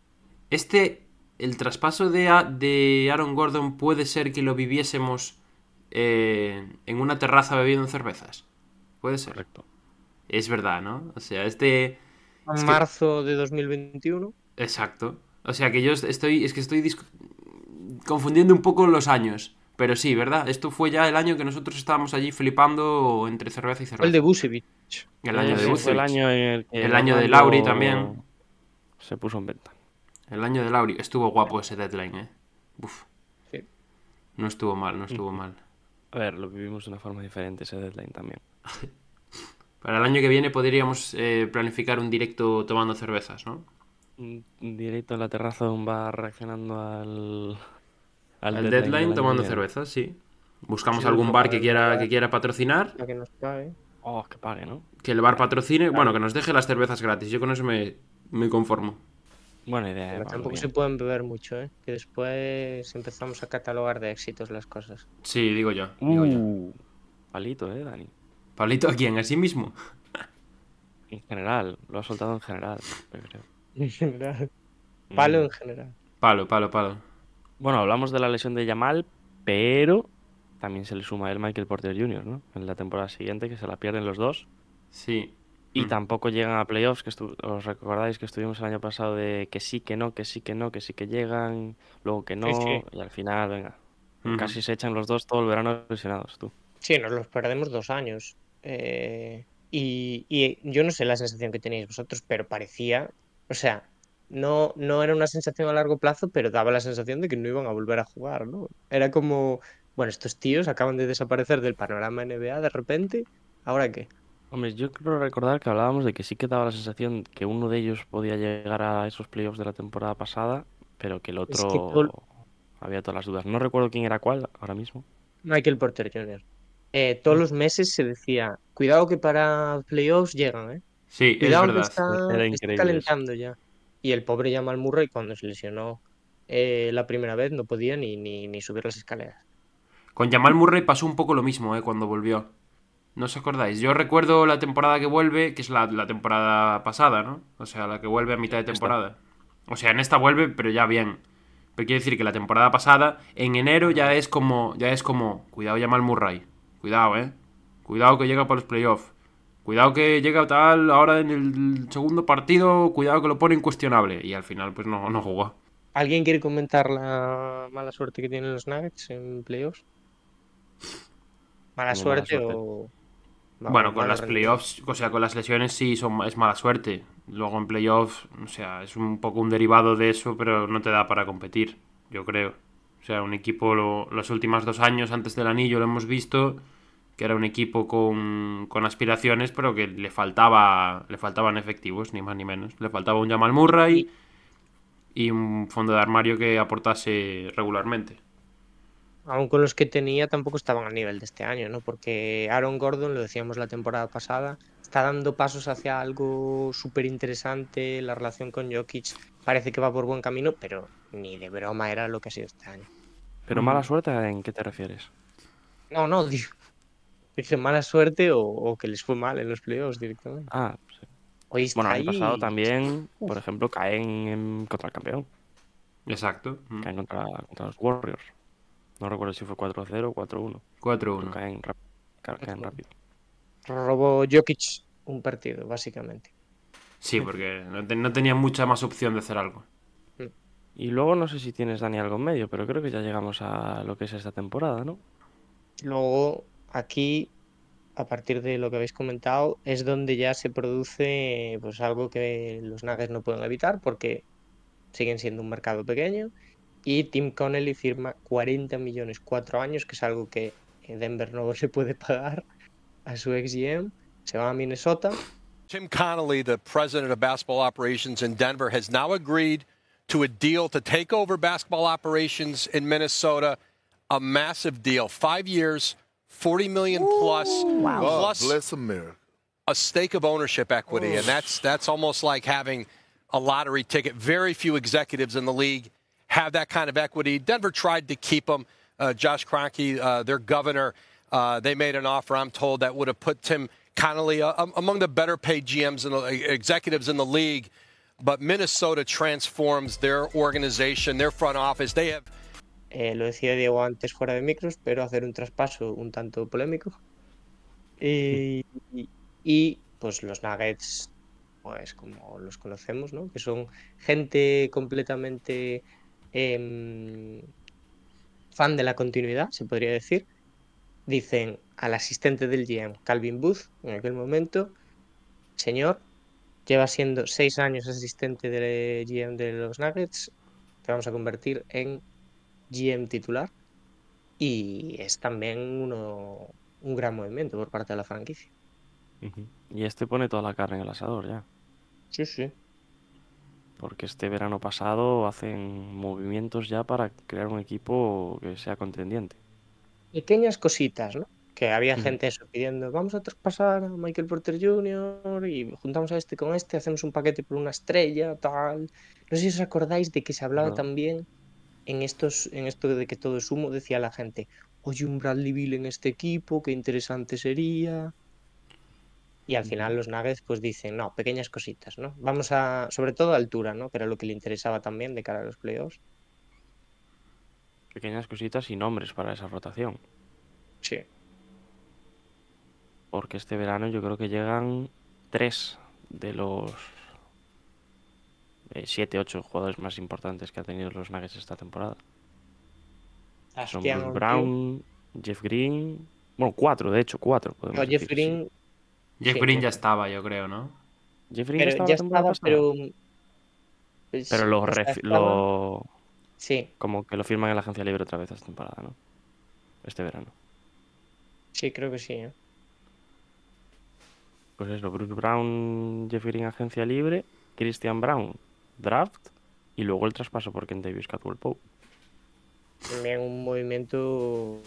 Este, el traspaso de, A- de Aaron Gordon puede ser que lo viviésemos eh, en una terraza bebiendo cervezas. Puede ser. Correcto. Es verdad, ¿no? O sea, este... En Es que- marzo de 2021. Exacto. O sea que yo estoy, es que estoy confundiendo un poco los años. Pero sí, ¿verdad? Esto fue ya el año que nosotros estábamos allí flipando entre cerveza y cerveza. el de Busevich. El año de fue el año en el que El año de Lauri también. Se puso en venta. El año de Lauri. Estuvo guapo ese deadline, ¿eh? Uf. Sí. No estuvo mal, no estuvo mal. A ver, lo vivimos de una forma diferente ese deadline también. (laughs) Para el año que viene podríamos eh, planificar un directo tomando cervezas, ¿no? Directo en la terraza de un bar reaccionando al... Al deadline tomando cervezas, sí. Buscamos Sí, algún bar que quiera, que quiera patrocinar, La que nos pague. Oh, que pague, ¿no? que el bar patrocine, bueno, que nos deje las cervezas gratis. Yo con eso me, me conformo. Buena idea, eh, Pero Pablo, tampoco bien. se pueden beber mucho, ¿eh? Que después empezamos a catalogar de éxitos las cosas. Sí, digo yo. Digo yo. Uh, palito, eh, Dani. ¿Palito a quién? ¿A sí mismo? En general, lo ha soltado en general, yo creo. En general. Palo Mm. en general. Palo, palo, palo. Bueno, hablamos de la lesión de Yamal, pero también se le suma el Michael Porter Jr., ¿no? En la temporada siguiente, que se la pierden los dos. Sí. Y Mm. tampoco llegan a playoffs, que os recordáis que estuvimos el año pasado de que sí, que no, que sí, que no, que sí que llegan, luego que no, sí. y al final, venga, Ujú. casi se echan los dos todo el verano lesionados, tú. Sí, nos los perdemos dos años. Eh, y, y yo no sé la sensación que tenéis vosotros, pero parecía, o sea, no, no era una sensación a largo plazo, pero daba la sensación de que no iban a volver a jugar, ¿no? Era como, bueno, estos tíos acaban de desaparecer del panorama NBA de repente, ¿ahora qué? Hombre, yo creo recordar que hablábamos de que sí que daba la sensación que uno de ellos podía llegar a esos playoffs de la temporada pasada, pero que el Es otro que todo- había todas las dudas. No recuerdo quién era cuál ahora mismo. Michael Porter Jr. Eh, todos los meses se decía, cuidado que para playoffs llegan, ¿eh? Sí, es Cuidado verdad. está, Era está calentando ya. Y el pobre Jamal Murray cuando se lesionó eh, la primera vez no podía ni, ni, ni subir las escaleras. Con Jamal Murray pasó un poco lo mismo, ¿eh? Cuando volvió. ¿No os acordáis? Yo recuerdo la temporada que vuelve, que es la, la temporada pasada, ¿no? O sea, la que vuelve a mitad de temporada. O sea, en esta vuelve, pero ya bien. Pero quiere decir que la temporada pasada, en enero ya es como, ya es como, cuidado Jamal Murray. Cuidado, ¿eh? Cuidado que llega para los playoffs. Cuidado que llega tal, ahora en el segundo partido, cuidado que lo pone incuestionable. Y al final, pues no, no jugó. ¿Alguien quiere comentar la mala suerte que tienen los Nuggets en playoffs? ¿Mala Como mala suerte, suerte. o.? Bueno, con las playoffs, o sea, con las lesiones sí son, es mala suerte. Luego en playoffs, o sea, es un poco un derivado de eso, pero no te da para competir, yo creo. O sea, un equipo, lo- los últimos dos años antes del anillo lo hemos visto, que era un equipo con, con aspiraciones, pero que le faltaba le faltaban efectivos, ni más ni menos. Le faltaba un Jamal Murray y un fondo de armario que aportase regularmente. Aún con los que tenía tampoco estaban al nivel de este año, ¿no? Porque Aaron Gordon, lo decíamos la temporada pasada, está dando pasos hacia algo súper interesante. La relación con Jokic parece que va por buen camino, pero ni de broma era lo que ha sido este año. Pero mala suerte, ¿en qué te refieres? No, no, digo, dije mala suerte o, o que les fue mal en los playoffs directamente. Ah, sí. Hoy está Bueno, el año pasado también, por ejemplo, caen en- contra el campeón. Exacto. Mm. Caen contra, contra los Warriors. No recuerdo si fue 4-0 o 4-1. Pero 4-1. caen, rápido. Robó Jokic un partido, básicamente. Sí, porque no, te- no tenía mucha más opción de hacer algo. Y luego no sé si tienes Dani algo en medio, pero creo que ya llegamos a lo que es esta temporada, ¿no? Luego, aquí, a partir de lo que habéis comentado, es donde ya se produce pues algo que los Nuggets no pueden evitar porque siguen siendo un mercado pequeño y Tim Connelly firma 40 millones cuatro años, que es algo que eh, Denver no (laughs) se puede pagar a su ex GM. Se va a Minnesota. Tim Connolly, the president of basketball operations in Denver, has now agreed to a deal to take over basketball operations in Minnesota. A massive deal, five years, forty million plus, plus Bless America. a stake of ownership equity, and that's that's almost like having a lottery ticket. Very few executives in the league have that kind of equity. Denver tried to keep him. Uh, Josh Kroenke, uh, their governor, uh, they made an offer. I'm told that would have put Tim Connolly uh, um, among the better paid GMs and executives in the league. But Minnesota transforms their organization, their front office. They have Eh, lo decía Diego antes fuera de micros, pero hacer un traspaso un tanto polémico. Y, pues los Nuggets, pues como los conocemos, ¿no? Que son gente completamente em, fan de la continuidad, se podría decir. Dicen al asistente del GM, Calvin Booth, en aquel momento, señor, lleva siendo seis años asistente del GM de los Nuggets, te vamos a convertir en GM titular y es también uno, un gran movimiento por parte de la franquicia. Y este pone toda la carne en el asador ya. Sí, sí. Porque este verano pasado hacen movimientos ya para crear un equipo que sea contendiente. Pequeñas cositas, ¿no? Que había gente eso pidiendo, vamos a traspasar a Michael Porter Jr. y juntamos a este con este, hacemos un paquete por una estrella, tal. No sé si os acordáis de que se hablaba No. también en estos, en esto de que todo es humo, decía la gente, oye, un Bradley Bill en este equipo, qué interesante sería. Y al final los Nuggets pues dicen, no, pequeñas cositas, ¿no? Vamos a, sobre todo a altura, ¿no? Que era lo que le interesaba también de cara a los playoffs. Pequeñas cositas y nombres para esa rotación. Sí. Porque este verano yo creo que llegan tres de los eh, siete, ocho jugadores más importantes que ha tenido los Nuggets esta temporada. Son Bastian Bruce. Brown, Jeff Green. Bueno, cuatro, de hecho, cuatro. podemos No, Jeff decir, sí. Green, Jeff Sí, Green ya estaba, yo creo, ¿no? Jeff Green pero estaba ya estaba, pasada. pero... pues, Pero lo, ref- lo- Sí, como que lo firman en la agencia libre otra vez esta temporada, ¿no? Este verano. sí, creo que sí. ¿eh? Pues eso, Bruce Brown, Jeff Green, agencia libre, Christian Brown, draft, y luego el traspaso por Ken Davis, Catwell Pope. También un movimiento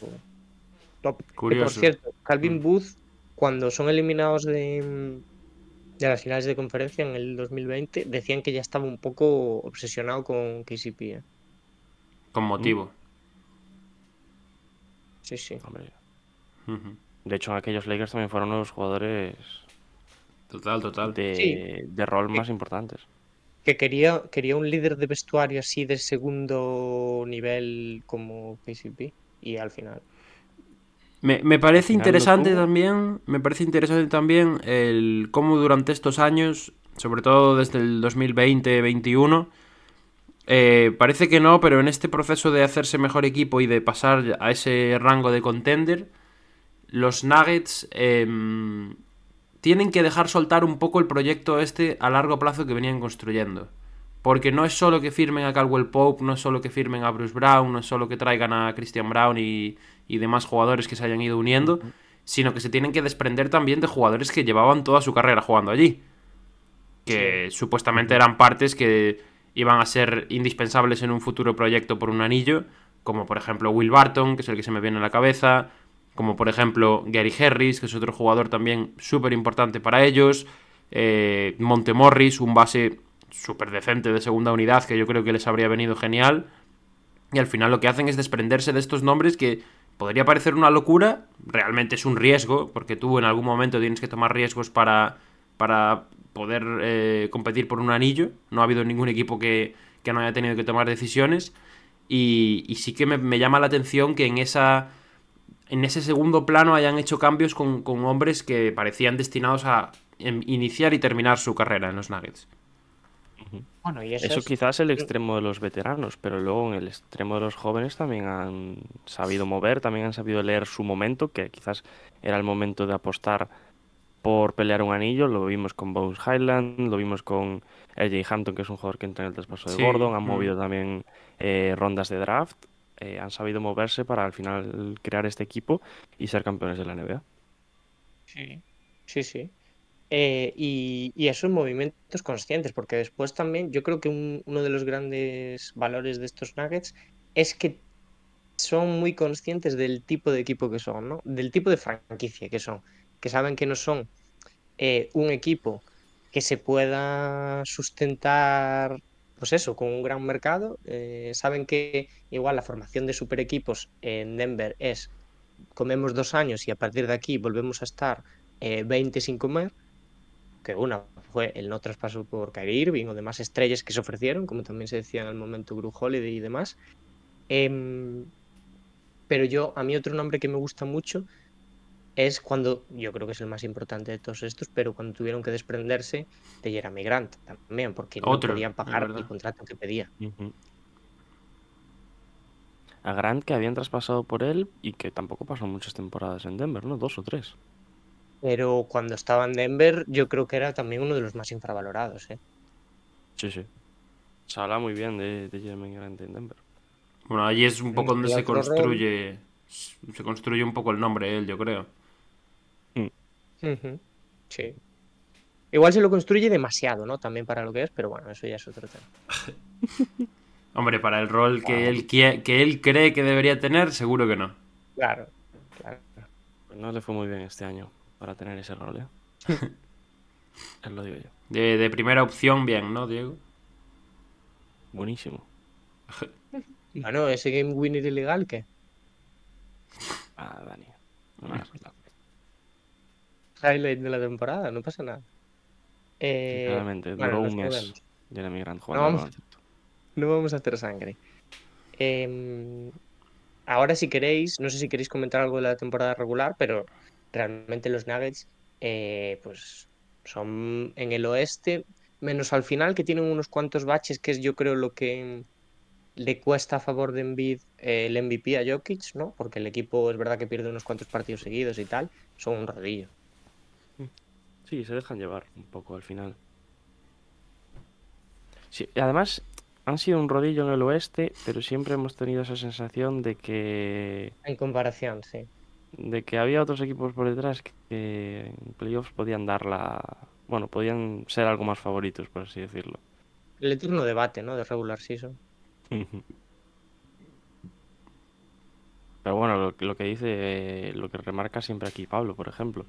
top. Que, por Curioso. cierto, Calvin Mm. Booth, cuando son eliminados de, de las finales de conferencia en el 2020, decían que ya estaba un poco obsesionado con KCP. ¿eh? Con motivo. Sí, sí. Hombre, Ujú. De hecho, aquellos Lakers también fueron los jugadores Total, total. de, Sí. de rol más importantes. Que quería, quería un líder de vestuario así de segundo nivel como KCP. Y al final. Me, me parece final interesante también, me parece interesante también el cómo durante estos años, sobre todo desde el 2020-21, Eh, parece que no, pero en este proceso de hacerse mejor equipo y de pasar a ese rango de contender, los Nuggets em, tienen que dejar soltar un poco el proyecto este a largo plazo que venían construyendo. Porque no es solo que firmen a Caldwell Pope, no es solo que firmen a Bruce Brown, no es solo que traigan a Christian Brown y, y demás jugadores que se hayan ido uniendo, sino que se tienen que desprender también de jugadores que llevaban toda su carrera jugando allí. Que supuestamente eran partes que iban a ser indispensables en un futuro proyecto por un anillo, como por ejemplo Will Barton, que es el que se me viene a la cabeza, como por ejemplo Gary Harris, que es otro jugador también súper importante para ellos, eh, Montemorris, un base súper decente de segunda unidad que yo creo que les habría venido genial, y al final lo que hacen es desprenderse de estos nombres que podría parecer una locura, realmente es un riesgo, porque tú en algún momento tienes que tomar riesgos para, para poder eh, competir por un anillo. No ha habido ningún equipo que, que no haya tenido que tomar decisiones. Y, sí que me, llama la atención que en esa. En ese segundo plano hayan hecho cambios con, con hombres que parecían destinados a iniciar y terminar su carrera en los Nuggets. Bueno, y eso, eso es... quizás es el extremo de los veteranos, pero luego en el extremo de los jóvenes también han sabido mover, también han sabido leer su momento, que quizás era el momento de apostar por pelear un anillo. Lo vimos con Bones Highland, lo vimos con LJ Hampton, que es un jugador que entra en el traspaso de sí. Gordon. Han mm. movido también eh, rondas de draft. Eh, han sabido moverse para al final crear este equipo y ser campeones de la NBA. Sí, sí, sí. Eh, y, y, esos movimientos conscientes, porque después también yo creo que un, uno de los grandes valores de estos Nuggets es que son muy conscientes del tipo de equipo que son, ¿no? Del tipo de franquicia que son, que saben que no son eh, un equipo que se pueda sustentar, pues eso, con un gran mercado. Eh, saben que igual la formación de super equipos en Denver es comemos dos años y a partir de aquí volvemos a estar eh, 20 sin comer que una fue el no traspaso por Kyrie Irving o demás estrellas que se ofrecieron, como también se decía en el momento Gru Holiday y demás. Eh, pero yo, a mí otro nombre que me gusta mucho es cuando, yo creo que es el más importante de todos estos, pero cuando tuvieron que desprenderse de Jeremy Grant también, porque no podían pagar el contrato que pedía. Uh -huh. A Grant que habían traspasado por él y que tampoco pasó muchas temporadas en Denver, ¿no? Dos o tres. Pero cuando estaba en Denver, yo creo que era también uno de los más infravalorados, ¿eh? Sí, sí. Se habla muy bien de, de Jeremy Grant en Denver. Bueno, allí es un poco donde se construye. Se construye un poco el nombre él, yo creo. Uh -huh. Sí. Igual se lo construye demasiado, ¿no? También para lo que es, pero bueno, eso ya es otro tema. (laughs) Hombre, para el rol que, él, que, él cree que debería tener, seguro que no. Claro, claro. Pues no le fue muy bien este año para tener ese rol, ¿eh? (laughs) Él lo digo yo. De, de, primera opción, bien, ¿no, Diego? Buenísimo. (laughs) bueno, ese game winner ilegal, ¿qué? Ah, Dani. No me Highlight de la temporada, no pasa nada. Eh, Claramente, duró bueno, un mes. Jeremy Grant no vamos, no vamos a hacer sangre. Eh, ahora, si queréis, no sé si queréis comentar algo de la temporada regular, pero realmente los Nuggets eh, pues son en el oeste, menos al final que tienen unos cuantos baches, que es yo creo lo que le cuesta a favor de Embiid eh, el MVP a Jokic, ¿no? Porque el equipo es verdad que pierde unos cuantos partidos seguidos y tal, son un rodillo. Sí, se dejan llevar un poco al final. Sí, además han sido un rodillo en el oeste, pero siempre hemos tenido esa sensación de que... En comparación, sí de que había otros equipos por detrás que en playoffs podían dar la. Bueno, podían ser algo más favoritos, por así decirlo. El eterno debate, ¿no? De regular season. Pero bueno, lo, lo que dice, lo que remarca siempre aquí Pablo, por ejemplo,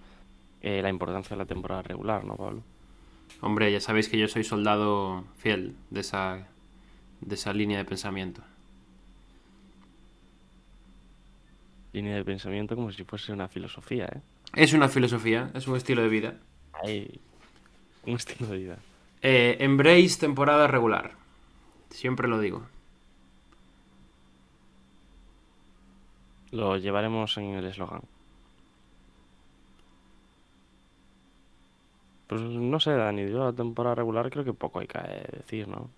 eh, la importancia de la temporada regular, ¿no, Pablo? Hombre, ya sabéis que yo soy soldado fiel de esa, de esa línea de pensamiento. línea de pensamiento como si fuese una filosofía, ¿eh? Es una filosofía, es un estilo de vida. Hay un estilo de vida. Eh, embrace temporada regular. Siempre lo digo. Lo llevaremos en el eslogan. Pues no sé, Dani, yo la temporada regular creo que poco hay que decir, ¿no?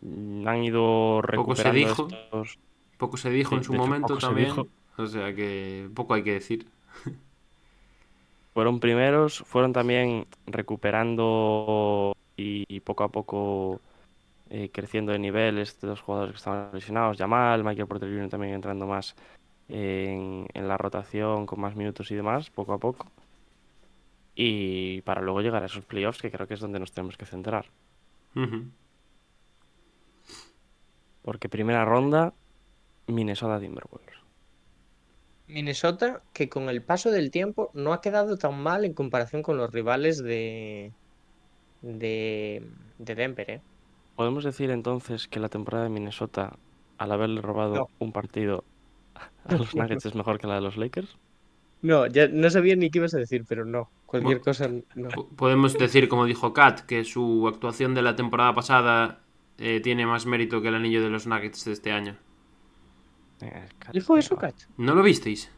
mm, han ido Poco se recuperando dijo. estos- Poco se dijo Sí, en su hecho, momento también. O sea que poco hay que decir. (laughs) Fueron primeros, fueron también recuperando y, y poco a poco eh, creciendo de nivel estos jugadores que estaban lesionados. Yamal, Michael Porter Jr. también entrando más en, en la rotación con más minutos y demás, poco a poco. Y para luego llegar a esos playoffs, que creo que es donde nos tenemos que centrar. Porque primera ronda, Minnesota Timberwolves. Minnesota, que con el paso del tiempo no ha quedado tan mal en comparación con los rivales de, de, de Denver, ¿eh? ¿Podemos decir entonces que la temporada de Minnesota, al haberle robado No. un partido a los (laughs) Nuggets, es mejor que la de los Lakers? No, ya no sabía ni qué ibas a decir, pero no. Cualquier Bueno. cosa, no. Podemos decir, como dijo Kat, que su actuación de la temporada pasada eh, tiene más mérito que el anillo de los Nuggets de este año. ¿Dijo eso, Kat? ¿No lo visteis?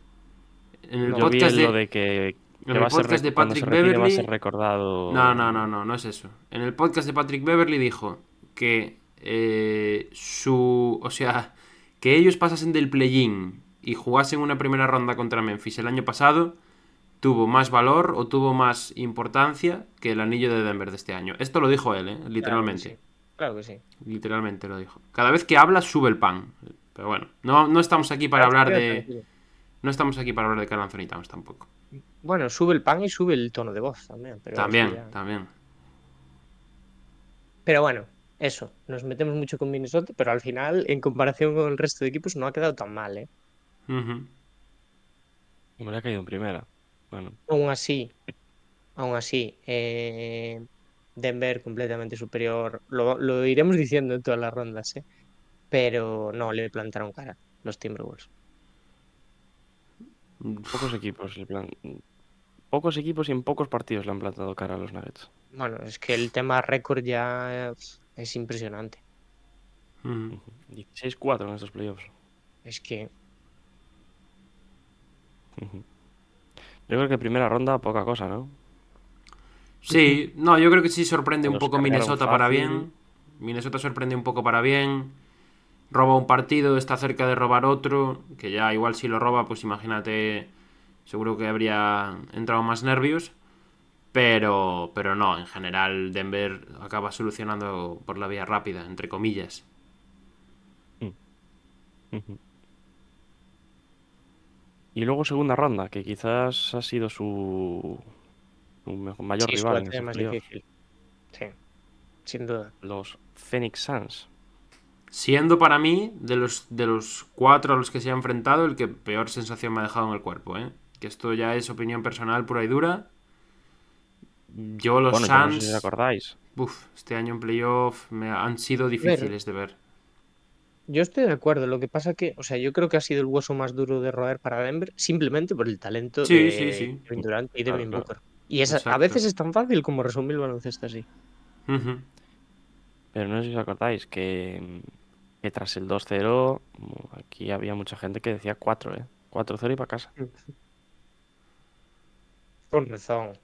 En el Yo vi podcast el de... lo de que, en el ser podcast de Patrick retire va a Beverly- ser recordado. No, no, no, no, no es eso. En el podcast de Patrick Beverly dijo que eh, su. O sea, que ellos pasasen del play-in y jugasen una primera ronda contra Memphis el año pasado tuvo más valor o tuvo más importancia que el anillo de Denver de este año. Esto lo dijo él, ¿eh? literalmente. Claro que sí. Literalmente lo dijo. Cada vez que habla sube el pan. Pero bueno, no, no estamos aquí para hablar de. tranquilo. No estamos aquí para hablar de Carl Anthony Towns tampoco. Bueno, sube el pan y sube el tono de voz también. Pero También, ya- también. Pero bueno, eso. Nos metemos mucho con Minnesota, pero al final, en comparación con el resto de equipos, no ha quedado tan mal, ¿eh? Ujú. Me habría caído en primera. Bueno, Aún así, aún así, eh, Denver completamente superior. Lo, lo iremos diciendo en todas las rondas, ¿eh? Pero no le plantaron cara los Timberwolves. pocos equipos. le plan- Pocos equipos y en pocos partidos le han plantado cara a los Nuggets. Bueno, es que el tema récord ya es- es impresionante. Ujú. 16-4 en estos playoffs. Es que. Yo creo que primera ronda, poca cosa, ¿no? Sí, no, yo creo que sí sorprende un poco Minnesota para bien. Minnesota sorprende un poco para bien. Roba un partido, está cerca de robar otro. Que ya igual si lo roba, pues imagínate, seguro que habría entrado más nervios. Pero, pero no, en general Denver acaba solucionando por la vía rápida, entre comillas. Ujú. Y luego segunda ronda, que quizás ha sido su, su mayor sí, rival en más difícil. Sí, sin duda. Los Phoenix Suns. Siendo para mí, de los, de los cuatro a los que se ha enfrentado, el que peor sensación me ha dejado en el cuerpo, ¿eh? Que esto ya es opinión personal pura y dura. Yo los Bueno, yo no sé Suns, si os acordáis. uf, este año en playoff me han sido difíciles de ver. Yo estoy de acuerdo, lo que pasa que, o sea, yo creo que ha sido el hueso más duro de roer para Denver simplemente por el talento Sí, de sí, sí. Kevin Durant y Claro, Devin claro. Booker. Y esa- a veces es tan fácil como resumir el baloncesto así. Pero no sé si os acordáis que, que tras el 2-0, mm, aquí había mucha gente que decía 4, ¿eh? 4-0 y para casa Con razón.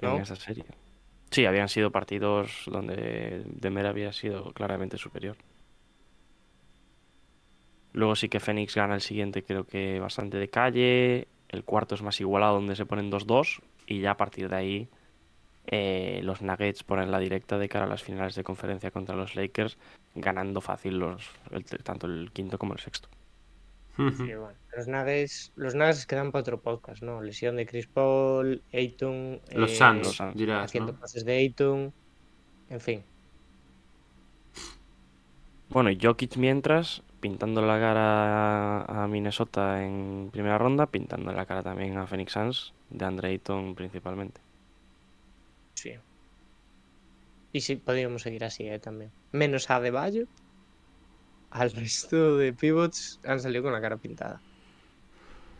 en ¿no? esa serie. Sí, habían sido partidos donde Denver había sido claramente superior. Luego sí que Phoenix gana el siguiente, creo que bastante de calle. El cuarto es más igualado, donde se ponen 2-2. Y ya a partir de ahí, eh, los Nuggets ponen la directa de cara a las finales de conferencia contra los Lakers, ganando fácil los, el- tanto el quinto como el sexto. Ujú. Sí, bueno. Los Nuggets, los Nuggets quedan para otro podcast, ¿no? Lesión de Chris Paul, Ayton, Los eh, Suns, los Suns, dirás, haciendo ¿no? pases de Ayton, en fin. Bueno, y Jokic mientras, pintando la cara a, Minnesota en primera ronda, pintando la cara también a Phoenix Suns, de Andre Ayton principalmente. Sí. Y sí, podríamos seguir así, ¿eh? También. Menos a Adebayo. Al resto de pivots han salido con la cara pintada.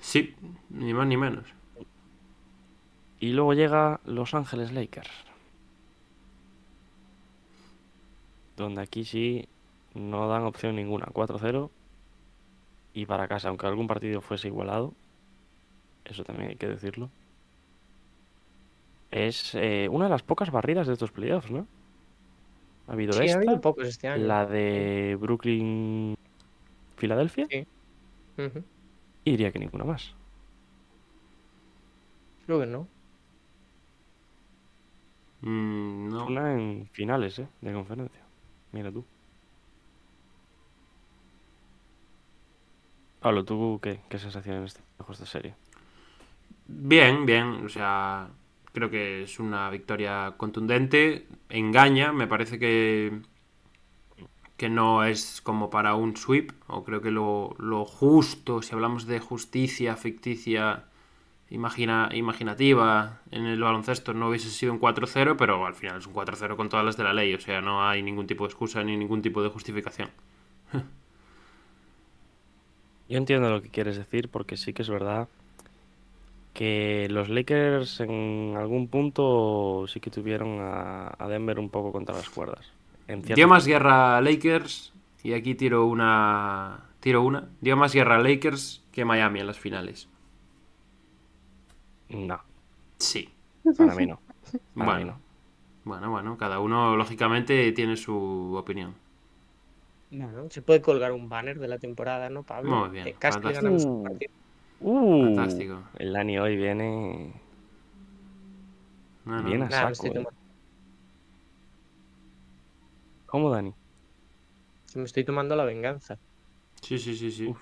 Sí, ni más ni menos. Y luego llega Los Ángeles Lakers. Donde aquí sí no dan opción ninguna. 4-0 y para casa, aunque algún partido fuese igualado. Eso también hay que decirlo. Es eh, una de las pocas barridas de estos playoffs, ¿no? Ha habido Sí, ha esta, habido pocos este año. la de Brooklyn, Filadelfia, Sí. Y diría que ninguna más. Creo que no. Mm, no. Una en finales, ¿eh? De conferencia. Mira tú. Pablo, ¿tú qué, qué sensaciones dejó esta serie? Bien, bien. O sea, creo que es una victoria contundente. Engaña. Me parece que, que no es como para un sweep. O creo que lo, lo justo, si hablamos de justicia ficticia, imagina, imaginativa en el baloncesto, no hubiese sido un 4-0, pero al final es un 4-0 con todas las de la ley. O sea, no hay ningún tipo de excusa ni ningún tipo de justificación. (laughs) Yo entiendo lo que quieres decir porque sí que es verdad que los Lakers en algún punto sí que tuvieron a, a Denver un poco contra las cuerdas. En Dio más guerra a Lakers, y aquí tiro una. Tiro una. Dio más guerra a Lakers que Miami en las finales. No, Sí. para mí no. (laughs) Para mí Bueno. no. Bueno, bueno, cada uno lógicamente tiene su opinión. Bueno, se puede colgar un banner de la temporada, ¿no, Pablo? Muy bien, De casi fantástico. ganamos un partido. Uh, Fantástico. El Dani hoy viene No, no, bien a saco. ¿eh? tomando, ¿Cómo, Dani? me estoy tomando la venganza. Sí, sí, sí, sí.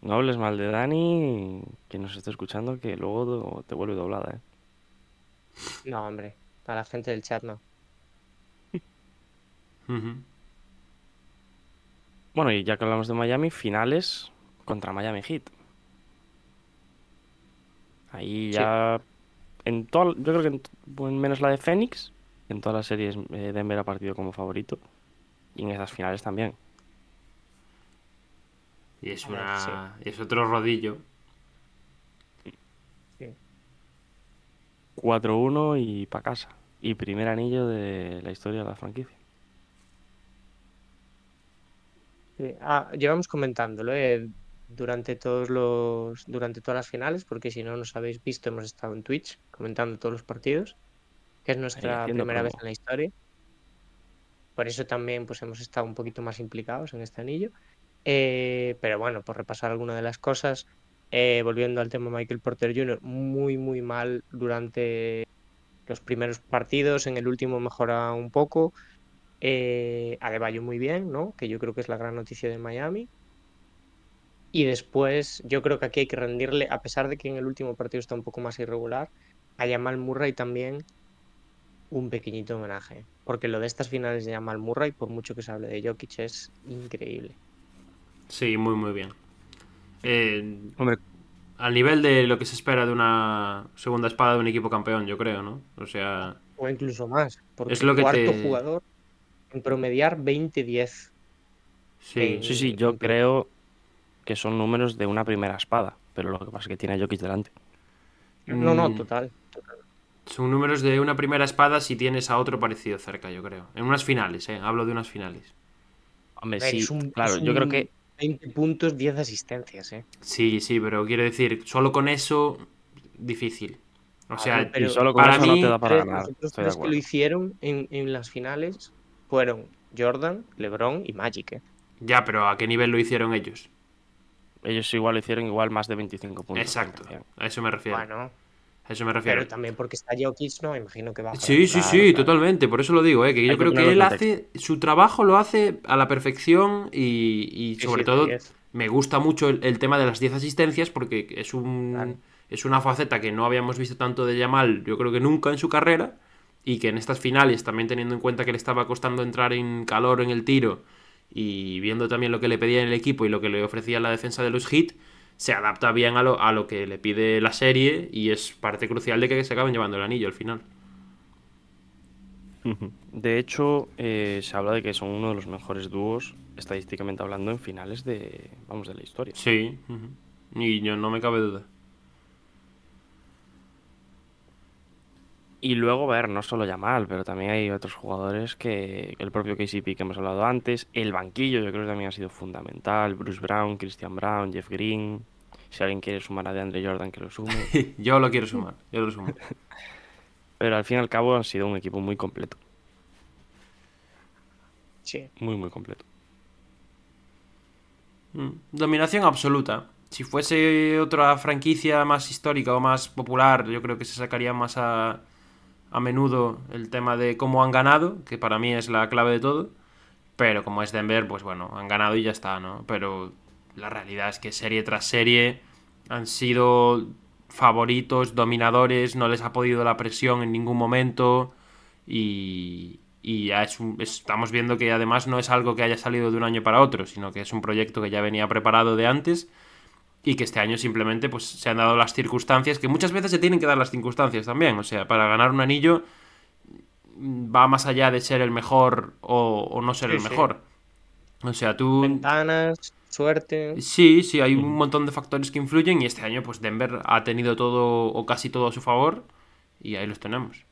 No hables mal de Dani, que nos esté escuchando, que luego te vuelve doblada, ¿eh? No, hombre, a la gente del chat no. Ujú. Bueno, y ya que hablamos de Miami, finales contra Miami Heat. Ahí Sí. ya. En todo, yo creo que en, bueno, menos la de Phoenix, en todas las series eh, Denver ha partido como favorito. Y en esas finales también. Y es una. y es otro rodillo. 4-1 y pa' casa. Y primer anillo de la historia de la franquicia. Sí, Ah, llevamos comentándolo eh, durante todos los durante todas las finales, porque si no nos habéis visto, hemos estado en Twitch comentando todos los partidos, que es nuestra primera vez en la historia. Por eso también pues hemos estado un poquito más implicados en este anillo. Eh, pero bueno, por repasar algunas de las cosas, eh, volviendo al tema Michael Porter Jr., muy muy mal durante los primeros partidos, en el último mejora un poco. Eh, Adebayo muy bien, ¿no? Que yo creo que es la gran noticia de Miami. Y después, yo creo que aquí hay que rendirle, a pesar de que en el último partido está un poco más irregular, a Jamal Murray también un pequeñito homenaje. Porque lo de estas finales de Jamal Murray, por mucho que se hable de Jokic, es increíble. Sí, muy, muy bien. Eh, Hombre, al nivel de lo que se espera de una segunda espada de un equipo campeón, yo creo, ¿no? O sea. O incluso más. Porque Es lo que cuarto te- jugador en promediar 20-10. Sí, sí, sí, yo creo que son números de una primera espada. Pero lo que pasa es que tiene a Jokic delante. No, no, Mm. total. Son números de una primera espada si tienes a otro parecido cerca, yo creo. En unas finales, ¿eh? Hablo de unas finales. Hombre, A ver, sí, es un- claro, es yo creo que 20 puntos, 10 asistencias, ¿eh? Sí, sí, pero quiero decir, solo con eso, difícil. O A sea, ver, pero y solo con para eso mí, no te da para ganar. los otros Estoy de tres que lo hicieron en, en las finales fueron Jordan, LeBron y Magic. ¿eh? ya, pero ¿a qué nivel lo hicieron ellos? Ellos igual lo hicieron igual más de 25 puntos. Exacto, a eso me refiero. Bueno, A eso me refiero. pero también porque está Jokic, no, imagino que va a Sí, sí, Claro, sí, claro. totalmente. Por eso lo digo, ¿eh? que yo creo que él hace su trabajo lo hace a la perfección y, y sobre sí, todo 10. me gusta mucho el, el tema de las 10 asistencias porque es un Claro. es una faceta que no habíamos visto tanto de Yamal, yo creo que nunca en su carrera y que en estas finales también teniendo en cuenta que le estaba costando entrar en calor en el tiro y viendo también lo que le pedía en el equipo y lo que le ofrecía la defensa de los Heat se adapta bien a lo, a lo que le pide la serie y es parte crucial de que se acaben llevando el anillo al final. De hecho, eh, se habla de que son uno de los mejores dúos, estadísticamente hablando, en finales de, vamos, de la historia. Sí, y yo no me cabe duda. Y luego, a ver, no solo Yamal, pero también hay otros jugadores que el propio KCP que hemos hablado antes, el banquillo yo creo que también ha sido fundamental, Bruce Brown, Christian Brown, Jeff Green, si alguien quiere sumar a DeAndre Jordan que lo sume, (laughs) yo lo quiero sumar, yo lo sumo. (laughs) pero al fin y al cabo han sido un equipo muy completo. Sí. Muy, muy completo. Mm, Dominación absoluta. Si fuese otra franquicia más histórica o más popular, yo creo que se sacaría más a, a menudo el tema de cómo han ganado, que para mí es la clave de todo. Pero como es Denver, pues bueno, han ganado y ya está, ¿no? Pero la realidad es que serie tras serie han sido favoritos, dominadores, no les ha podido la presión en ningún momento y, y ya es un- estamos viendo que además no es algo que haya salido de un año para otro, sino que es un proyecto que ya venía preparado de antes y que este año simplemente pues se han dado las circunstancias, que muchas veces se tienen que dar las circunstancias también, o sea, para ganar un anillo mm, va más allá de ser el mejor o, o no ser Sí, el sí. mejor. O sea, tú... Ventanas, suerte. Sí, sí, hay un montón de factores que influyen y este año pues Denver ha tenido todo o casi todo a su favor y ahí los tenemos.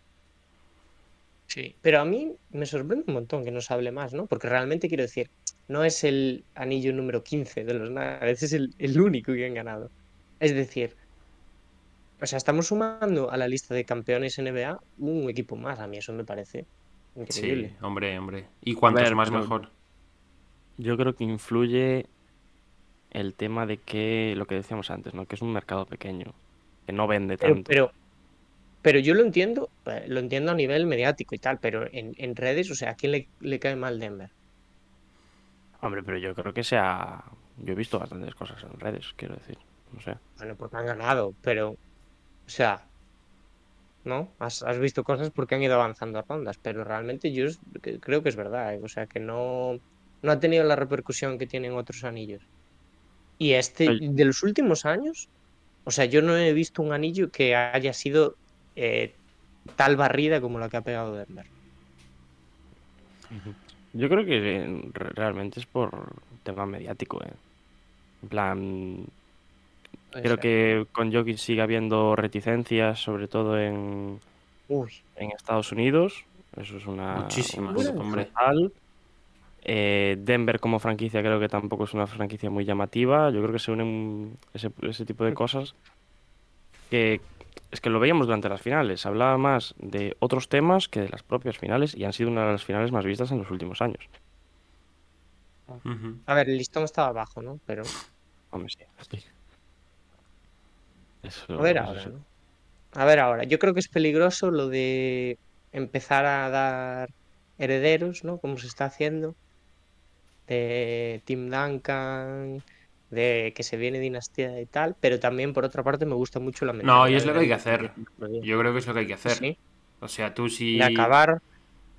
Sí. Pero a mí me sorprende un montón que no se hable más, ¿no? Porque realmente quiero decir, no es el anillo número 15 de los Nuggets, es el, el único que han ganado. Es decir, o sea, estamos sumando a la lista de campeones NBA un equipo más. A mí eso me parece increíble. Sí, hombre, hombre. Y cuantos ver, más pero- mejor. Yo creo que influye el tema de que, lo que decíamos antes, ¿no? Que es un mercado pequeño, que no vende tanto. pero, pero yo lo entiendo, eh, lo entiendo a nivel mediático y tal, pero en, en redes, o sea, ¿a quién le, le cae mal Denver? Hombre, pero yo creo que sea... Yo he visto bastantes cosas en redes, quiero decir. No sé. Bueno, porque han ganado, pero, o sea, ¿no? Has, has visto cosas porque han ido avanzando a rondas, pero realmente yo es- que- creo que es verdad, ¿eh? O sea, que no, no ha tenido la repercusión que tienen otros anillos. Y este, de los últimos años, o sea, yo no he visto un anillo que haya sido eh, tal barrida como la que ha pegado Denver. Yo creo que eh, re- realmente es por tema mediático, ¿eh? En plan, Puede creo ser. que con Jokic sigue habiendo reticencias, sobre todo en, Uy, en Estados Unidos. Eso es una. Muchísimas, un punto hombre. fundamental. Eh, Denver como franquicia creo que tampoco es una franquicia muy llamativa. Yo creo que se unen ese, ese tipo de cosas. Que es que lo veíamos durante las finales. Hablaba más de otros temas que de las propias finales y han sido una de las finales más vistas en los últimos años. A ver, el listón estaba abajo, ¿no? Pero Hombre, sí. sí. Eso- a ver eso ahora, sí. ¿no? A ver ahora. Yo creo que es peligroso lo de empezar a dar herederos, ¿no? Como se está haciendo. De Tim Duncan, de que se viene dinastía y tal. Pero también, por otra parte, me gusta mucho la No, y es lo que hay que hacer. Yo creo que es lo que hay que hacer. Sí, O sea, tú sí... de acabar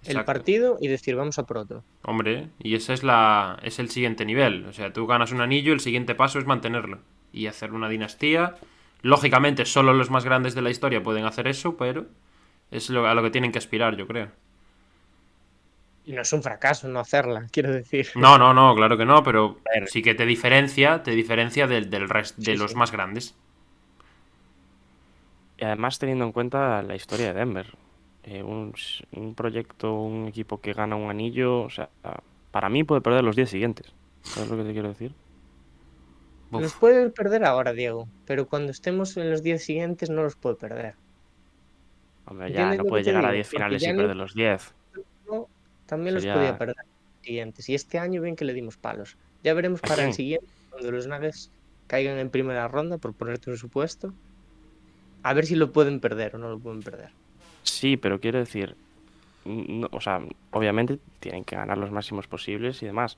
el partido y decir, vamos a por otro. Hombre, y ese es la es el siguiente nivel. O sea, tú ganas un anillo, el siguiente paso es mantenerlo y hacer una dinastía. Lógicamente, solo los más grandes de la historia pueden hacer eso, pero es lo, a lo que tienen que aspirar, yo creo. Y no es un fracaso no hacerla, (laughs) quiero decir. No, no, no, claro que no, pero sí que te diferencia, te diferencia del, del resto de Sí, los sí. más grandes. Y además teniendo en cuenta la historia de Denver. Eh, un, proyecto, un equipo que gana un anillo, o sea, para mí puede perder los 10 siguientes. ¿Sabes lo que te quiero decir? Uf. Los puede perder ahora, Diego, pero cuando estemos en los 10 siguientes no los puede perder. Hombre, ya ¿Entiendes no puede llegar a digo? 10 Porque finales y perder los 10. No, también los podía perder siguientes. Y este año bien que le dimos palos. Ya veremos ¿A para el (clears throat) siguiente, cuando los Nuggets caigan en primera ronda, por ponerte un supuesto. A ver si lo pueden perder o no lo pueden perder. Sí, pero quiero decir, no- o sea, obviamente tienen que ganar los máximos posibles y demás.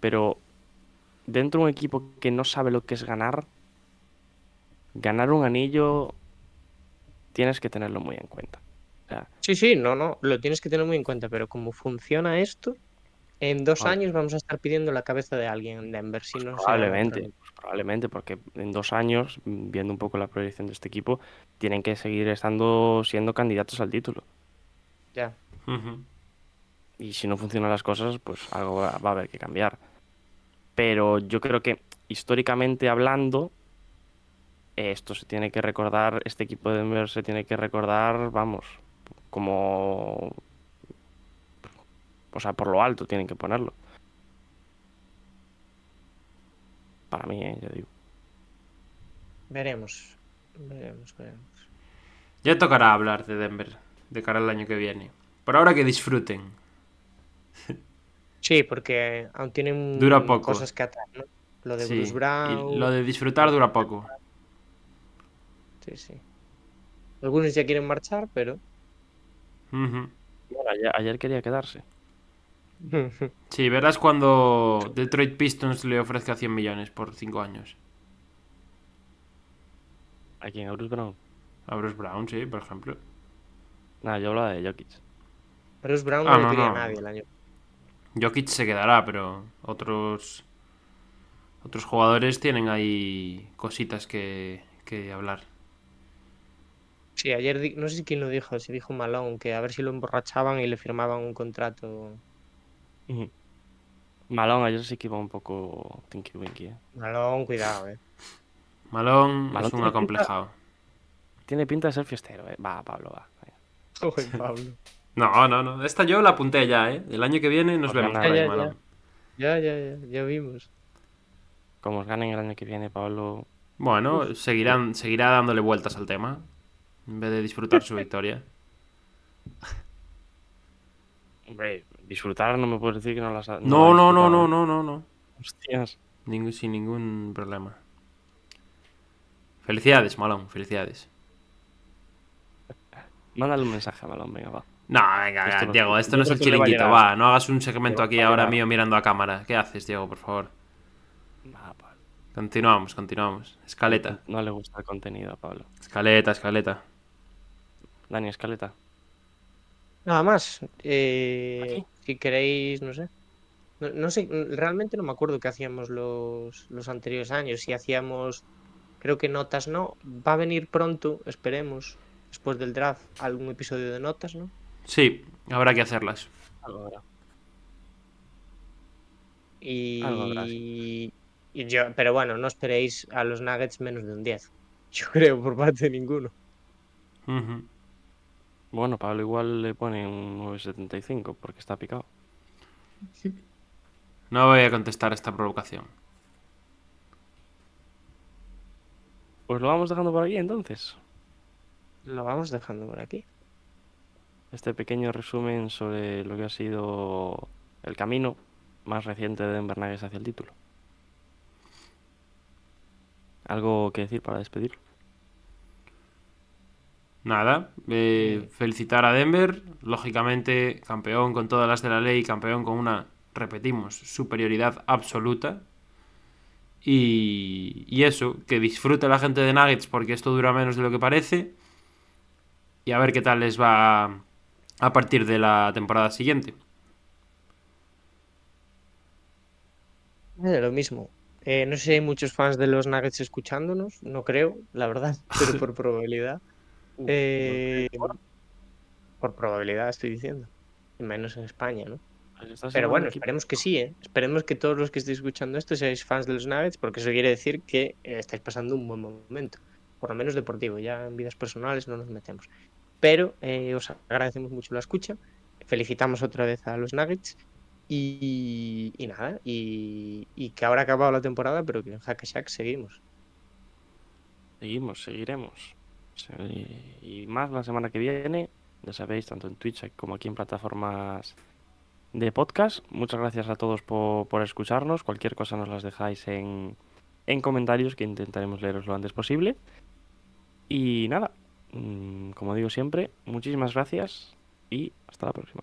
Pero dentro de un equipo que no sabe lo que es ganar, ganar un anillo tienes que tenerlo muy en cuenta. Sea, Sí, sí, no, no, lo tienes que tener muy en cuenta, pero como funciona esto, en dos Vale. años vamos a estar pidiendo la cabeza de alguien en Denver, si no Probablemente, pues probablemente, porque en dos años, viendo un poco la proyección de este equipo, tienen que seguir estando siendo candidatos al título. Ya. Y si no funcionan las cosas, pues algo va, va a haber que cambiar. Pero yo creo que históricamente hablando, esto se tiene que recordar, este equipo de Denver se tiene que recordar, vamos, como... O sea, por lo alto tienen que ponerlo. Para mí, eh, ya digo. Veremos. Veremos, veremos. Ya tocará hablar de Denver de cara al año que viene. Por ahora que disfruten. Sí, porque aún tienen Dura poco. cosas que atar, ¿no? Lo de Sí, Bruce Brown. Y lo de disfrutar dura poco. Sí, sí. Algunos ya quieren marchar, pero. Ujú. Bueno, ayer, ayer quería quedarse. (laughs) Sí, verás cuando Detroit Pistons le ofrezca 100 millones por 5 años. ¿A quién? ¿A Bruce Brown? A Bruce Brown, sí, por ejemplo. Nada, yo hablaba de Jokic. Bruce Brown no Ah, le no, quería no. a nadie el año. Jokic se quedará, pero otros otros jugadores tienen ahí cositas que, que hablar. Sí, ayer di- no sé si quién lo dijo, si dijo Malone, que a ver si lo emborrachaban y le firmaban un contrato. Malón ayer sí que iba un poco tinky winky, ¿eh? Malone, cuidado, eh. Malón Malone es un tiene pinta- acomplejado. Tiene pinta de ser fiestero, ¿eh? Va, Pablo, va. Joder, Pablo. (laughs) No, no, no. Esta yo la apunté ya, ¿eh? El año que viene nos vemos ya, ya. Malón. Ya, ya, ya, ya vimos. Como os ganen el año que viene, Pablo. Bueno, seguirán, seguirá dándole vueltas al tema. En vez de disfrutar su (laughs) victoria. Hombre, disfrutar no me puedes decir que no las ha. No, no, no, no, no, no, no. Hostias. Ningún- sin ningún problema. Felicidades, Malón, felicidades. (laughs) Mándale un mensaje a Malón, venga, va. No, venga, Esto venga, no- Diego, esto no es el chiringuito, va. No hagas un segmento aquí ahora mío mirando a cámara. ¿Qué haces, Diego, por favor? Pablo. Continuamos, continuamos. Escaleta, No le gusta el contenido a Pablo. escaleta, escaleta. Dani, escaleta. Nada más. Eh, si queréis, no sé. No, no sé, realmente no me acuerdo qué hacíamos los, los anteriores años. Si hacíamos, creo que notas no. Va a venir pronto, esperemos, después del draft, algún episodio de notas, ¿no? Sí, habrá que hacerlas. Algo habrá. Y, Algo habrá, sí. y yo, pero bueno, no esperéis a los Nuggets menos de un 10. (laughs) Yo creo, por parte de ninguno. Ujú. Bueno, Pablo igual le pone un 9.75 porque está picado. No voy a contestar esta provocación. Pues lo vamos dejando por aquí entonces. Lo vamos dejando por aquí. Este pequeño resumen sobre lo que ha sido el camino más reciente de Denver hacia el título. ¿Algo que decir para despedir? Nada, eh, felicitar a Denver, lógicamente campeón con todas las de la ley, campeón con una, repetimos, superioridad absoluta. Y, y eso, que disfrute la gente de Nuggets porque esto dura menos de lo que parece. Y a ver qué tal les va a partir de la temporada siguiente. Eh, lo mismo. Eh, no sé si hay muchos fans de los Nuggets escuchándonos, no creo, la verdad, (laughs) pero por probabilidad. Eh, por probabilidad estoy diciendo. Y menos en España, ¿no? Pues Pero bueno, esperemos que sí, ¿eh? Esperemos que todos los que estéis escuchando esto seáis fans de los Nuggets, porque eso quiere decir que eh, estáis pasando un buen momento. Por lo menos deportivo, ya en vidas personales no nos metemos. Pero eh, os agradecemos mucho la escucha. Felicitamos otra vez a los Nuggets. Y, y nada, y, y que ahora ha acabado la temporada, pero que en Hack Shack seguimos. Seguimos, seguiremos. Y más la semana que viene, ya sabéis, tanto en Twitch como aquí en plataformas de podcast. Muchas gracias a todos por, por escucharnos. Cualquier cosa nos las dejáis en, en comentarios que intentaremos leeros lo antes posible. Y nada, mm, como digo siempre, muchísimas gracias y hasta la próxima.